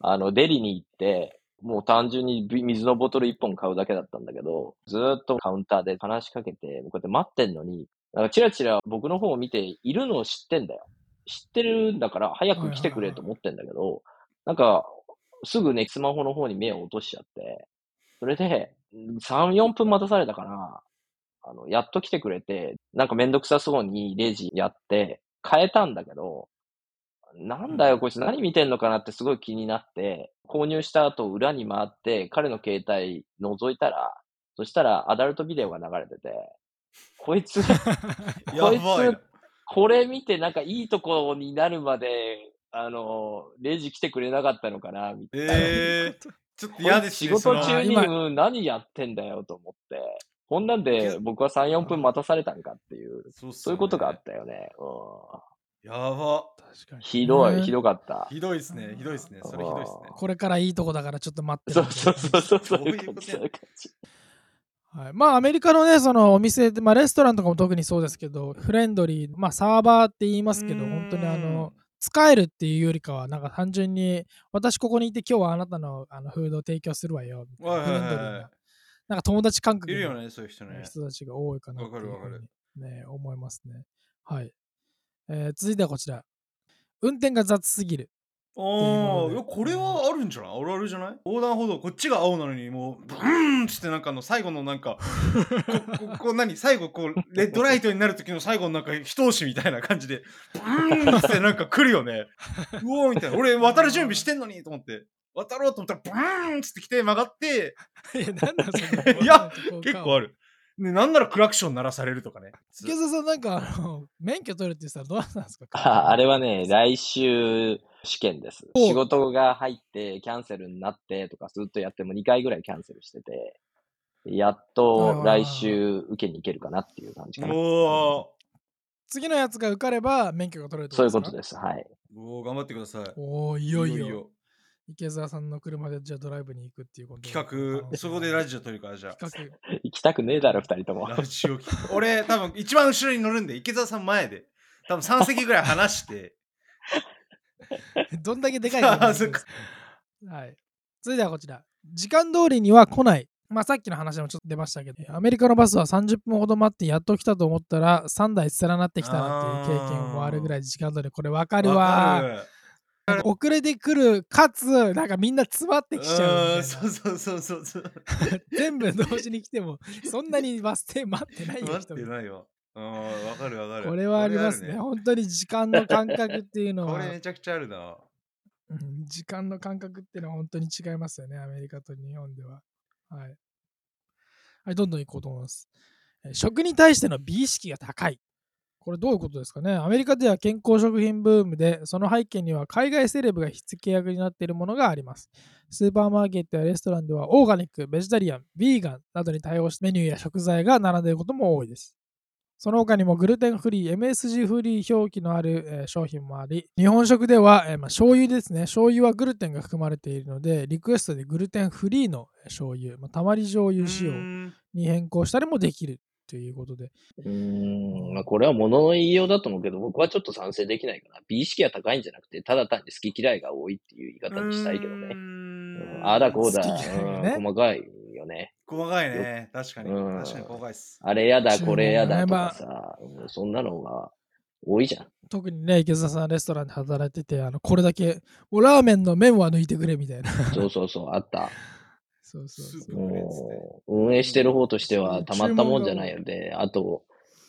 あの、デリに行って、もう単純にビ水のボトル1本買うだけだったんだけど、ずーっとカウンターで話しかけて、こうやって待ってんのに、なんかチラチラ僕の方を見ているのを知ってんだよ。知ってるんだから早く来てくれと思ってんだけど、なんか、すぐね、スマホの方に目を落としちゃって、それで、3、4分待たされたかな。あの、やっと来てくれて、なんかめんどくさそうにレジやって、変えたんだけど、なんだよ、こいつ何見てんのかなってすごい気になって、購入した後裏に回って彼の携帯覗いたら、そしたらアダルトビデオが流れてて、こいつ、やこいつ、これ見てなんかいいとこになるまで、あの、レジ来てくれなかったのかな、みたいな。えー、ちょっと嫌ですね。仕事中に今うん何やってんだよと思って。こんなんで僕は3、4分待たされたんかっていう、そうねそういうことがあったよね。うん、やば。確かに。ひどい、ねひどかった。ひどいっすね。ひどいっすね。それひどいっすね。これからいいとこだからちょっと待ってそうそうそうそう、そういう感じ。はい、まあアメリカのねそのお店で、まあ、レストランとかも特にそうですけどフレンドリー、まあ、サーバーって言いますけど本当にあの使えるっていうよりかはなんか単純に私ここにいて今日はあなたのあのフードを提供するわよフレンドリーななんか友達感覚のいるよね、そういう人ね。人たちが多いかなっていうわかるわかるふうに、ね、思いますね。はい、えー続いてはこちら。運転が雑すぎる。ああ、これはあるんじゃない？あるあるじゃない？横断歩道、こっちが青なのに、もう、ブーンっつって、なんかあの、最後のなんか、こここう何？最後、こう、レッドライトになる時の最後のなんか、一押しみたいな感じで、ブーンってなんか来るよね。うおーみたいな。俺、渡る準備してんのにと思って。渡ろうと思ったら、ブーンっつって来て曲がって、いやなんだそれいや結構ある。る。ね、なんならクラクション鳴らされるとかね。池澤さんなんかあの免許取るって言ったらどうなんですか？ああれはね、来週試験です。お仕事が入ってキャンセルになってとかずっとやっても2回ぐらいキャンセルしてて、やっと来週受けに行けるかなっていう感じかな。お次のやつが受かれば免許が取れるってそういうことです。はい。ーおー頑張ってください。おおいよいよ池澤さんの車でじゃあドライブに行くっていうこと企画、そこでラジオ撮るから、じゃあ。企行きたくねえだろ、二人とも。ラジオ聞く俺、多分一番後ろに乗るんで、池澤さん前で。多分3席ぐらい離して。画どんだけでかいか あそっか。はい。続いてはこちら。時間通りには来ない。まあさっきの話もちょっと出ましたけどアメリカのバスは30分ほど待ってやっと来たと思ったら3台連なってきたなっていう経験もあるぐらい時間通りこれわかるわ遅れてくるかつなんかみんな詰まってきちゃうそうそうそうそうそう。全部同時に来てもそんなにバス停待ってないよ待ってないわ。うん、わかるわかる。これはありますねこれ本当に時間の感覚っていうのこはれめちゃくちゃあるな。うん時間の感覚っていうのは本当に違いますよね、アメリカと日本では。はい。はい、どんどん行こうと思います。えー食に対しての美意識が高い。これどういうことですかね？アメリカでは健康食品ブームで、その背景には海外セレブが火付け役になっているものがあります。スーパーマーケットやレストランではオーガニック、ベジタリアン、ビーガンなどに対応したメニューや食材が並んでいることも多いです。その他にもグルテンフリー、MSG フリー表記のある、商品もあり、日本食では、えーまあ、醤油ですね。醤油はグルテンが含まれているので、リクエストでグルテンフリーの醤油、まあ、たまり醤油仕様に変更したりもできるということで。うーん、まあこれは物の言いようだと思うけど、僕はちょっと賛成できないかな。美意識が高いんじゃなくて、ただ単に好き嫌いが多いっていう言い方にしたいけどね。うんああだこうだ、ねうん細かいよね。細かいね。確かに。うん確かに細かいっす。あれやだ、これやだとかさ、うんそんなのが多いじゃん。特にね、池澤さんレストランで働いてて、あのこれだけ、もうラーメンの麺は抜いてくれみたいな。そうそうそう、あった。そうそうそう。運営してる方としてはたまったもんじゃないので、あと、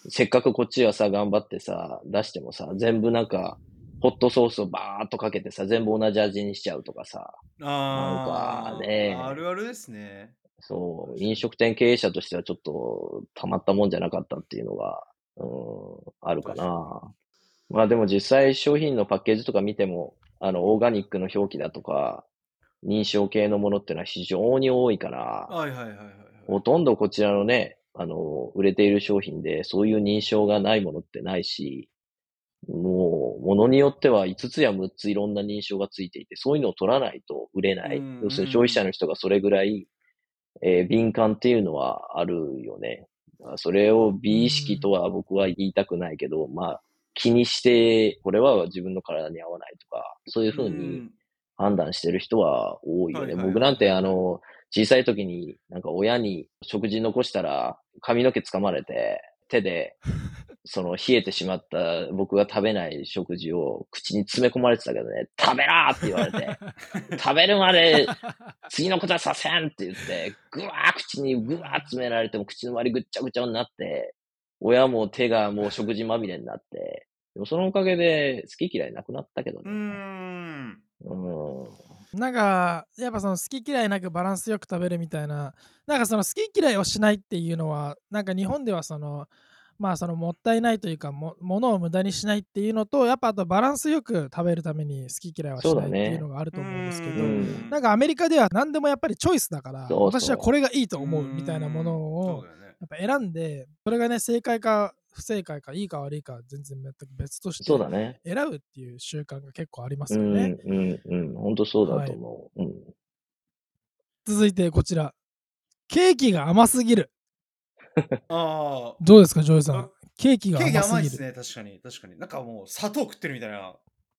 せっかくこっちはさ、頑張ってさ、出してもさ、全部なんか、ホットソースをバーっとかけてさ、全部同じ味にしちゃうとかさ、あなんかね。あるあるですね。そう、飲食店経営者としてはちょっとたまったもんじゃなかったっていうのが、うん、あるかな。まあでも実際商品のパッケージとか見ても、あの、オーガニックの表記だとか、認証系のものってのは非常に多いから、はいはいはいはいはい。ほとんどこちらのね、あの、売れている商品でそういう認証がないものってないし、もう、ものによっては5つや6ついろんな認証がついていて、そういうのを取らないと売れないうん。要するに消費者の人がそれぐらい、えー敏感っていうのはあるよね。まあそれを美意識とは僕は言いたくないけど、まあ、気にして、これは自分の体に合わないとか、そういうふうに判断してる人は多いよね。はいはいはい僕なんてあの、小さい時になんか親に食事残したら髪の毛掴まれて手で その冷えてしまった僕が食べない食事を口に詰め込まれてたけどね、食べろって言われて、食べるまで次のことはさせんって言って、ぐわー口にぐわー詰められても口の周りぐっちゃぐちゃになって、親も手がもう食事まみれになって、でもそのおかげで好き嫌いなくなったけどね。ん。うん。なんか、やっぱその好き嫌いなくバランスよく食べるみたいな、なんかその好き嫌いをしないっていうのは、なんか日本ではその、まあそのもったいないというかも、ものを無駄にしないっていうのと、やっぱあとバランスよく食べるために好き嫌いはしないっていうのがあると思うんですけど、うん。なんかアメリカでは何でもやっぱりチョイスだから、そうそう。私はこれがいいと思うみたいなものそをやっぱ選んで、それがね、正解か不正解か、いいか悪いか、全然全く別として、そうだね。選ぶっていう習慣が結構ありますうん、よね。うん、うん。本当そうだと思う。うん。続いてこちら。ケーキが甘すぎる。ああ。どうですか、ジョイさあん。ケーキがケーキ甘すぎる。甘いですね、確かに。確かに。なんかもう砂糖食ってるみたいな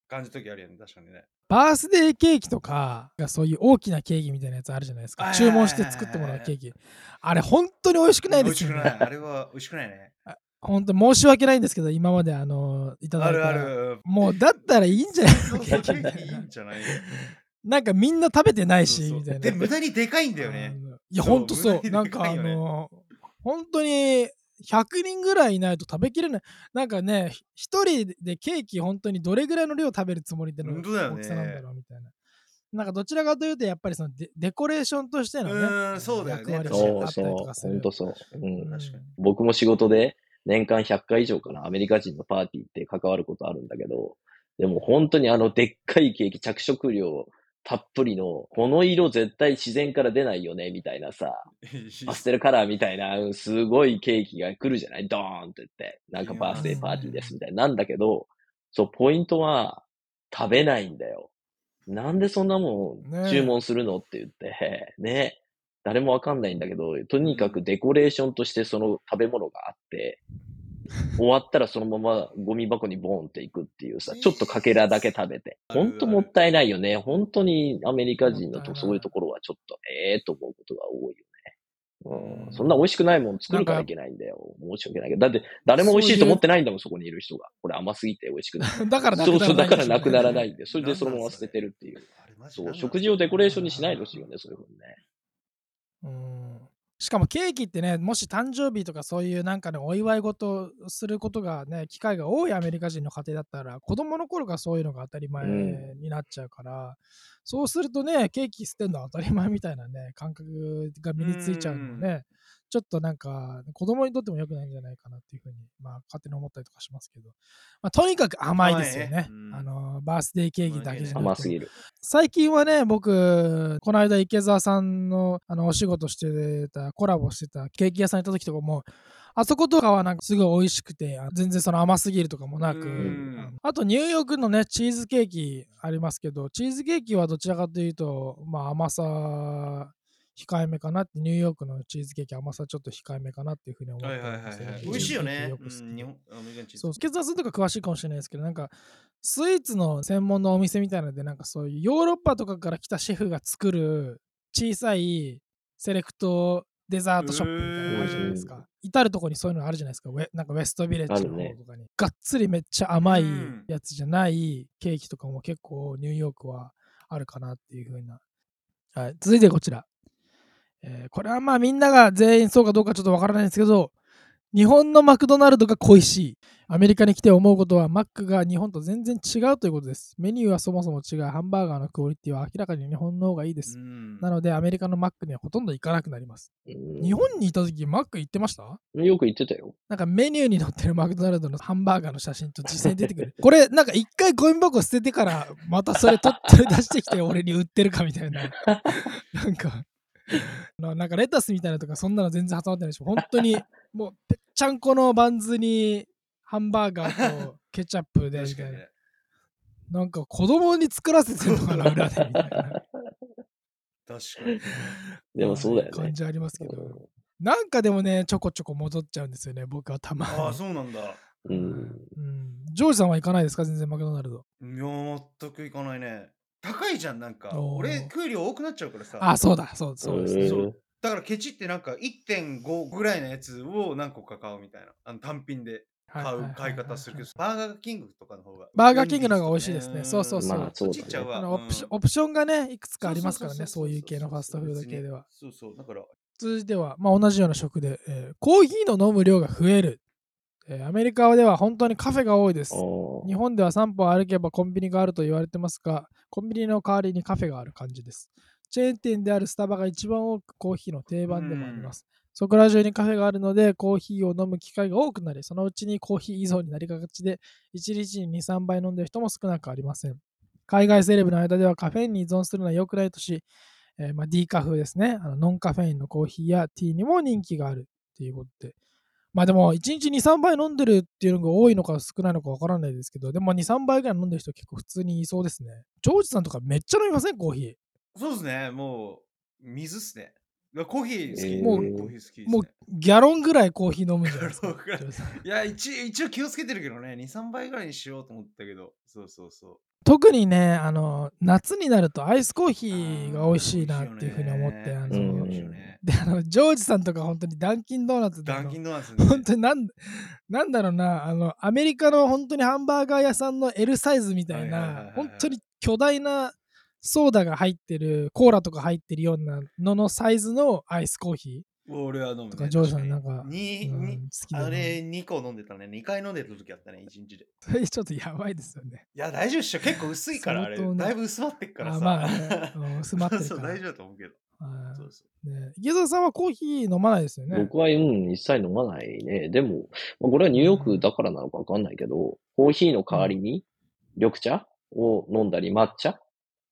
感じの時あるよね、確かにね。バースデーケーキとかがそういう大きなケーキみたいなやつあるじゃないですか。はい注文して作ってもらうケーキ。あれ、本当に美味しくないですよね。美味しくない。あれは美味しくないね。本当申し訳ないんですけど、今まであのいただいたあるある。もうだったらいいんじゃないそうそうケケーキみたいいんじゃないなんかみんな食べてないし、そうそうみたいな。で、無駄にでかいんだよね。いや、そうほんとそう。無駄になんかあの、本当に100人ぐらいいないと食べきれない。なんかね、一人でケーキ本当にどれぐらいの量食べるつもりでの大きさなんだろうみたいな。なんかどちらかというと、やっぱりそのデデコレーションとしてのね、うーんそうだよね役割がそうそう。本当そう。うん。うん確かに僕も仕事で年間100回以上かな、アメリカ人のパーティーって関わることあるんだけど、でも本当にあのでっかいケーキ、着色料たっぷりの、この色絶対自然から出ないよね、みたいなさ、パステルカラーみたいな、うんすごいケーキが来るじゃない？ドーンって言って、なんかバースデーパーティーです。みたいな。なんだけど、そう、ポイントは食べないんだよ。なんでそんなもん注文するの？って言って、ね。誰もわかんないんだけど、とにかくデコレーションとしてその食べ物があって、終わったらそのままゴミ箱にボーンっていくっていうさ、ちょっとかけらだけ食べて。ほんともったいないよね。本当にアメリカ人のとそういうところはちょっと、ええと思うことが多いよね。うんうん、そんな美味しくないもん作るからいけないんだよ。申し訳ないけど。だって誰も美味しいと思ってないんだもん、そこにいる人が。これ甘すぎて美味しくない。だからなくそうそう、だからなくならい。ないんで。それでそのまま捨ててるっていう。そう、食事をデコレーションにしないでほしいよね、そういうふうにね。うん。しかもケーキってね、もし誕生日とかそういうなんかね、お祝い事をすることがね、機会が多いアメリカ人の家庭だったら、子供の頃からそういうのが当たり前うになっちゃうから、そうするとね、ケーキ捨てるのは当たり前みたいなね、感覚が身についちゃうのもね、ちょっとなんか子供にとっても良くないんじゃないかなっていうふうに、まあ勝手に思ったりとかしますけど、まあ、とにかく甘いですよね。あのバースデーケーキだけじゃなくて。甘すぎる。最近はね、僕、この間池澤さんのあのお仕事してた、コラボしてたケーキ屋さん行った時とかも、あそことかはなんかすごい美味しくて、あ全然その甘すぎるとかもなく、あとニューヨークのね、チーズケーキありますけど、チーズケーキはどちらかというと、まあ甘さ控えめかなって、ニューヨークのチーズケーキ甘さちょっと控えめかなっていうふうに思ってはいはいはいますはい。チーズ美味しいよね。よく好きでうん日本アメリカンチーズそう、血圧とか詳しいかもしれないですけど、なんか、スイーツの専門のお店みたいなので、なんかそういうヨーロッパとかから来たシェフが作る小さいセレクトデザートショップみたいなのあるじゃないですへか。至るとこにそういうのあるじゃないですか。ウェなんかウェストビレッジの方とかに。がっつりめっちゃ甘いうんやつじゃないケーキとかも結構ニューヨークはあるかなっていうふうな。はい、続いてこちら。えーこれはまあみんなが全員そうかどうかちょっとわからないんですけど、日本のマクドナルドが恋しい。アメリカに来て思うことは、マックが日本と全然違うということです。メニューはそもそも違う。ハンバーガーのクオリティは明らかに日本の方がいいです。うんなので、アメリカのマックにはほとんど行かなくなります。うん日本にいた時、マック行ってました？よく言ってたよ。なんかメニューに載ってるマクドナルドのハンバーガーの写真と実際に出てくる。これ、なんか一回ゴミ箱捨ててから、またそれ取って出してきて俺に売ってるかみたいな。なんか、ななんかレタスみたいなとか、そんなの全然挟まってないし、本当に もうぺっちゃんこのバンズにハンバーガーとケチャップで。確かにね。なんか子供に作らせてるのかな、裏でみたいな。確かに。でもそうだよね。感じありますけど。うんなんかでもね、ちょこちょこ戻っちゃうんですよね、僕はたまに。ああ、そうなんだ。うん。うん、ジョージさんは行かないですか？全然マクドナルド。いや、全く行かないね。高いじゃん、なんか。おー俺、食う量多くなっちゃうからさ。あ、そうだ、そうそうですね。そうだからケチってなんか1.5ぐらいのやつを何個か買うみたいな。あの単品で買う買い方するけど、バーガーキングとかの方が。バーガーキングの方が美味しいですねそうそうそうまあそうち行っちゃうわあのオプシうんオプションがね、いくつかありますからね、そういう系のファストフード系では。そうそう。だから、続いては、まあ、同じような食で、えーコーヒーの飲む量が増える、えーアメリカでは本当にカフェが多いです。日本では3歩歩けばコンビニがあると言われてますが、コンビニの代わりにカフェがある感じです。チェーン店であるスタバが一番多くコーヒーの定番でもあります。そこら中にカフェがあるので、コーヒーを飲む機会が多くなり、そのうちにコーヒー依存になりがちで、1日に2、3杯飲んでる人も少なくありません。海外セレブの間ではカフェインに依存するのは良くないとし、えーまあ、D カフですねあの。ノンカフェインのコーヒーやティーにも人気があるっていうことで。まあでも、1日2、3杯飲んでるっていうのが多いのか少ないのかわからないですけど、でも2、3杯ぐらい飲んでる人結構普通にいそうですね。ジョージさんとかめっちゃ飲みませんコーヒー。そうですね、もう、水っすね。コーヒー好き。えーもう。もうギャロンぐらいコーヒー飲むんじゃないですか。いや一、一応気をつけてるけどね、2、3倍ぐらいにしようと思ったけど、そうそうそう。特にね、あの、夏になるとアイスコーヒーが美味しいなっていうふうに思って、あの、うん。で、あの、ジョージさんとか本当にダンキンドーナツでダンキンドーナツ、ね。本当になんなんだろうなあのアメリカの本当にハンバーガー屋さんの L サイズみたいはいはいはいはいはない。本当に巨大なソーダが入ってるコーラとか入ってるようなののサイズのアイスコーヒ俺は飲む、ね。とかジョージさんなんかうんあれ2個飲んでたね。2回飲んでた時あったね、1日で。そ れちょっとやばいですよねいや、大丈夫っしょ。結構薄いから、あれ。だいぶ薄まってっからさ。あまあねうん薄まってる そう大丈夫だと思うけど。はいそうそね池澤さんはコーヒー飲まないですよね僕は、うん、一切飲まないね。でも、まあこれはニューヨークだからなのかわかんないけど、コーヒーの代わりに緑茶を飲んだり、抹茶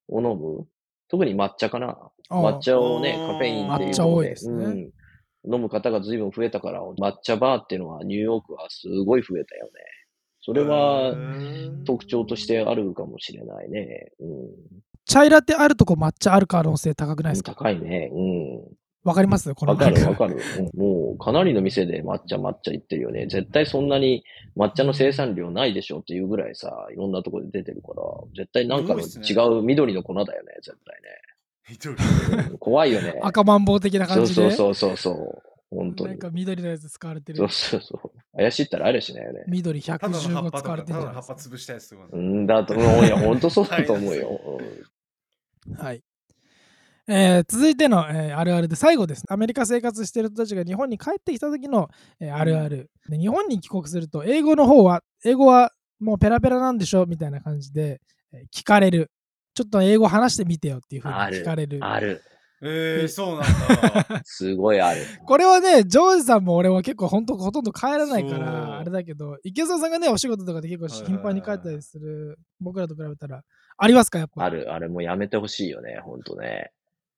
を飲む。特に抹茶かな。抹茶をね、カフェインっていう抹茶多いですねうん、飲む方が随分増えたから、抹茶バーっていうのはニューヨークはすごい増えたよね。それは特徴としてあるかもしれないね。うん、チャイラテあるとこ抹茶ある可能性高くないですか？高いね。うん。わかります？このわかるわかる、うんもうかなりの店で抹茶抹茶言ってるよね。絶対そんなに抹茶の生産量ないでしょっていうぐらいさ、いろんなところで出てるから、絶対なんかの違う緑の粉だよね、絶対ね。う ん怖いよね。赤マンボウ的なそう感じで？そうそうそうそう。本当になん。か緑のやつ使われてるそうそうそう。怪しいったらありゃしないよね。緑ただの葉っ115ぱとか、使われてただるんじゃないですかの葉っぱ潰したやつとか。うんだと思う。いや、本当そうだと思うよ。はい。えー続いての、えーあるあるで最後です。アメリカ生活している人たちが日本に帰ってきた時の、えーあるある、で日本に帰国すると、英語の方は、英語はもうペラペラなんでしょ？みたいな感じで、えー聞かれる。ちょっと英語話してみてよっていうふうに聞かれる。ある。えー、そうなんだ。すごいある。これはね、ジョージさんも俺は結構本当ほとんど帰らないから、あれだけど、池澤さんがね、お仕事とかで結構頻繁に帰ったりする、僕らと比べたら、ありますか、やっぱ？ある。あれもうやめてほしいよね、ほんとね。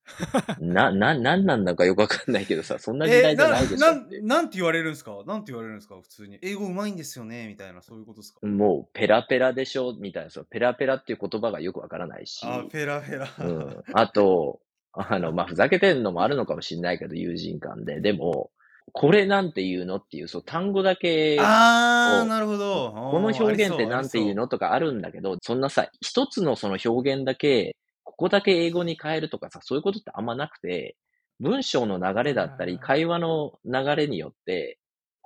な、な、なんなんだかよくわかんないけどさ、そんな時えー、代じゃないでしょなっていうんなんて言われるんですか？なんて言われるんですか？普通に。英語うまいんですよね？みたいな、そういうことですか？もうペラペラでしょ？みたいな、そのペラペラっていう言葉がよくわからないし。あ、ペラペラ。うん。あと、あの、まあ、ふざけてんのもあるのかもしれないけど、友人間で。でも、これなんて言うのっていう、そう、単語だけ、あー、おなるほど。この表現ってなんて言うの？のとかあるんだけど、そんなさ、一つのその表現だけ、ここだけ英語に変えるとかさ、そういうことってあんまなくて、文章の流れだったり、会話の流れによって、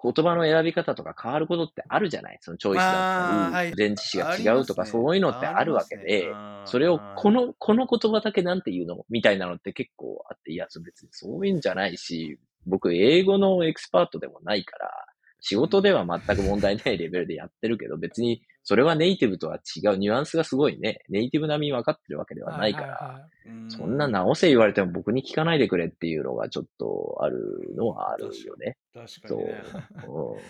言葉の選び方とか変わることってあるじゃない？そのチョイスだったり、前置詞が違うとか、そういうのってあるわけで、あそれをこの、の、この言葉だけなんて言うの？みたいなのって結構あって、いや、別にそういうんじゃないし、僕、英語のエキスパートでもないから、仕事では全く問題ないレベルでやってるけど、別にそれはネイティブとは違う、ニュアンスがすごいね、ネイティブ並みに分かってるわけではないから、そんな直せ言われても僕に聞かないでくれっていうのがちょっとあるのはあるよね。確かに。ね。う。ん。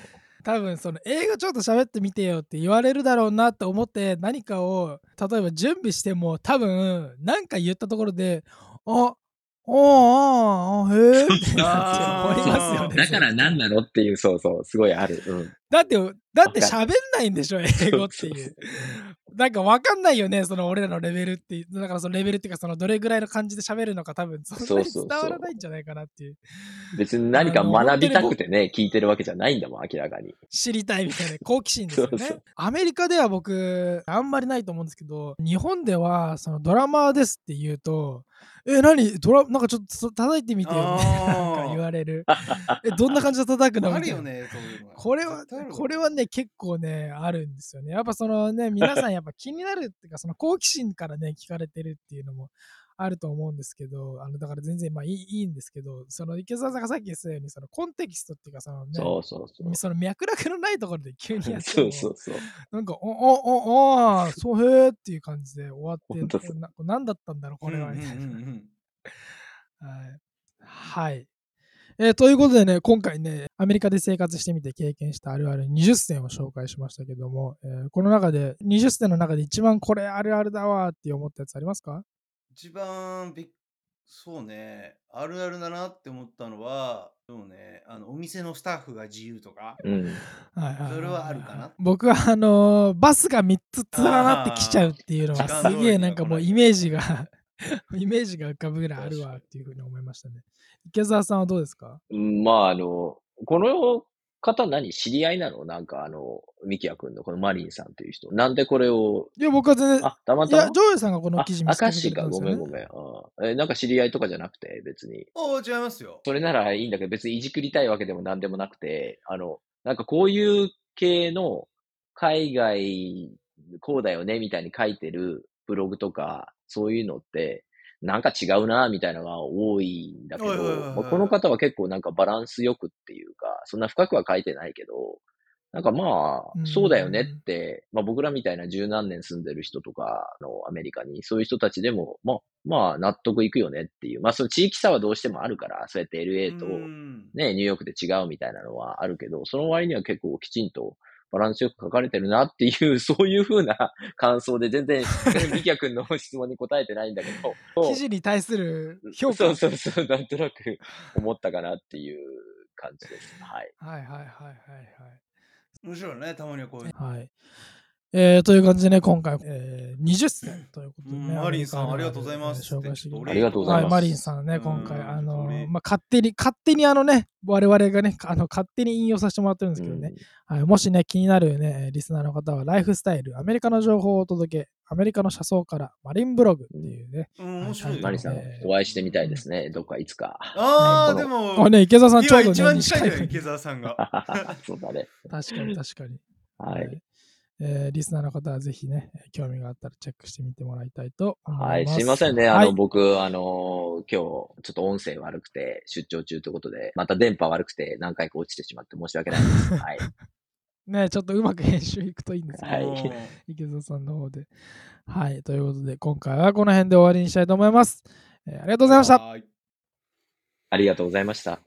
多分その英語ちょっと喋ってみてよって言われるだろうなと思って何かを例えば準備しても多分何か言ったところでああああへえってなって思いますよね。だから何なのっていう、そうそう、すごいある。うん。だって、だって喋んないんでしょ、英語っていう。なんか分かんないよね、その俺らのレベルっていう。だからそのレベルっていうか、そのどれぐらいの感じで喋るのか多分そんなにそうそうそう伝わらないんじゃないかなっていう。別に何か学びたくてね、聞いてるわけじゃないんだもん、明らかに。知りたいみたいな好奇心ですよね。そうそうアメリカでは僕、あんまりないと思うんですけど、日本ではそのドラマーですって言うと、え、何？ドラ、なんかちょっと叩いてみてよ、ね、あー。なんか言われる。え、どんな感じで叩くの？あるよね、そういうの。これはこれはね、結構ね、あるんですよね。やっぱそのね、皆さんやっぱ気になるっていうか、その好奇心からね、聞かれてるっていうのもあると思うんですけど、あの、だから全然まあいいいいんですけど、その池澤さんがさっき言ってたように、そのコンテキストっていうか、そのね、そうそうそう。その脈絡のないところで急にやってもそうそうそう。なんか、お、お、お、ああ、そうへーっていう感じで終わって、な何だったんだろう、これは、みたい はい。はい。えーということでね、今回ね、アメリカで生活してみて経験したあるある20選を紹介しましたけども、えーこの中で、20選の中で一番これあるあるだわーって思ったやつありますか？一番びっそうね、あるあるだなって思ったのは、そうね、あのお店のスタッフが自由とか、うん。はいはいはいそれはあるかな。僕はあのーバスが3つ連なってきちゃうっていうのはすげえなんかもうイメージが イメージが浮かぶぐらいあるわっていうふうに思いましたね。池澤さんはどうですか？うんまあ、あの、この方何知り合いなの？なんかあの、ミキヤ君のこのマリンさんという人。なんでこれを、いや僕は全然あ、たまいやたま？ジョージさんがこのあ記事、見つけてたんですよ、ね。ごめんごめん。うんえ、なんか知り合いとかじゃなくて、別に。おー違いますよ。それならいいんだけど、別にいじくりたいわけでもなんでもなくて、あの、なんかこういう系の海外こうだよねみたいに書いてるブログとか、そういうのって、なんか違うなみたいなのが多いんだけど、この方は結構なんかバランスよくっていうか、そんな深くは書いてないけど、なんかまうん。あ、そうだよねって、まあ僕らみたいな十何年住んでる人とかのアメリカに、そういう人たちでも、まあ、まあ納得いくよねっていう。まあその地域差はどうしてもあるから、そうやって LA とうん。ね、ニューヨークで違うみたいなのはあるけど、その割には結構きちんとバランスよく書かれてるなっていう、そういう風な感想で全然、ミキヤ君の質問に答えてないんだけど、記事に対する評価。そうそうそう、なんとなく思ったかなっていう感じです。はい。はいはいはいはい面白いね、たまにはこういう。はい。はい。えー、という感じでね、今回、えー、20選ということでね。うんマリンさんありがとうございますえー紹介してありがとうございますはい、マリンさんね、うん今回、あのそれまあ、勝手に、勝手にあのね、我々がね、あの勝手に引用させてもらってるんですけどね、はい、もしね、気になるね、リスナーの方は、ライフスタイル、アメリカの情報をお届け、アメリカの車窓から、マリンブログっていうね。うん、面白いよ。マリさん、お会いしてみたいですね。どっかいつか。ああ、ねでも、あ、ね、池澤さんちょうどね、今一番近いじゃん、池澤さんが。そうだね。確かに確かに。はい。えーリスナーの方はぜひね、興味があったらチェックしてみてもらいたいと思います。はい、すいませんね。あの、はい僕、あの、今日、ちょっと音声悪くて、出張中ということで、また電波悪くて何回か落ちてしまって申し訳ないです。はい。ね、ちょっとうまく編集いくといいんですけど、はいうん 池澤さんの方で。はい、ということで、今回はこの辺で終わりにしたいと思います。えーありがとうございました。はいありがとうございました。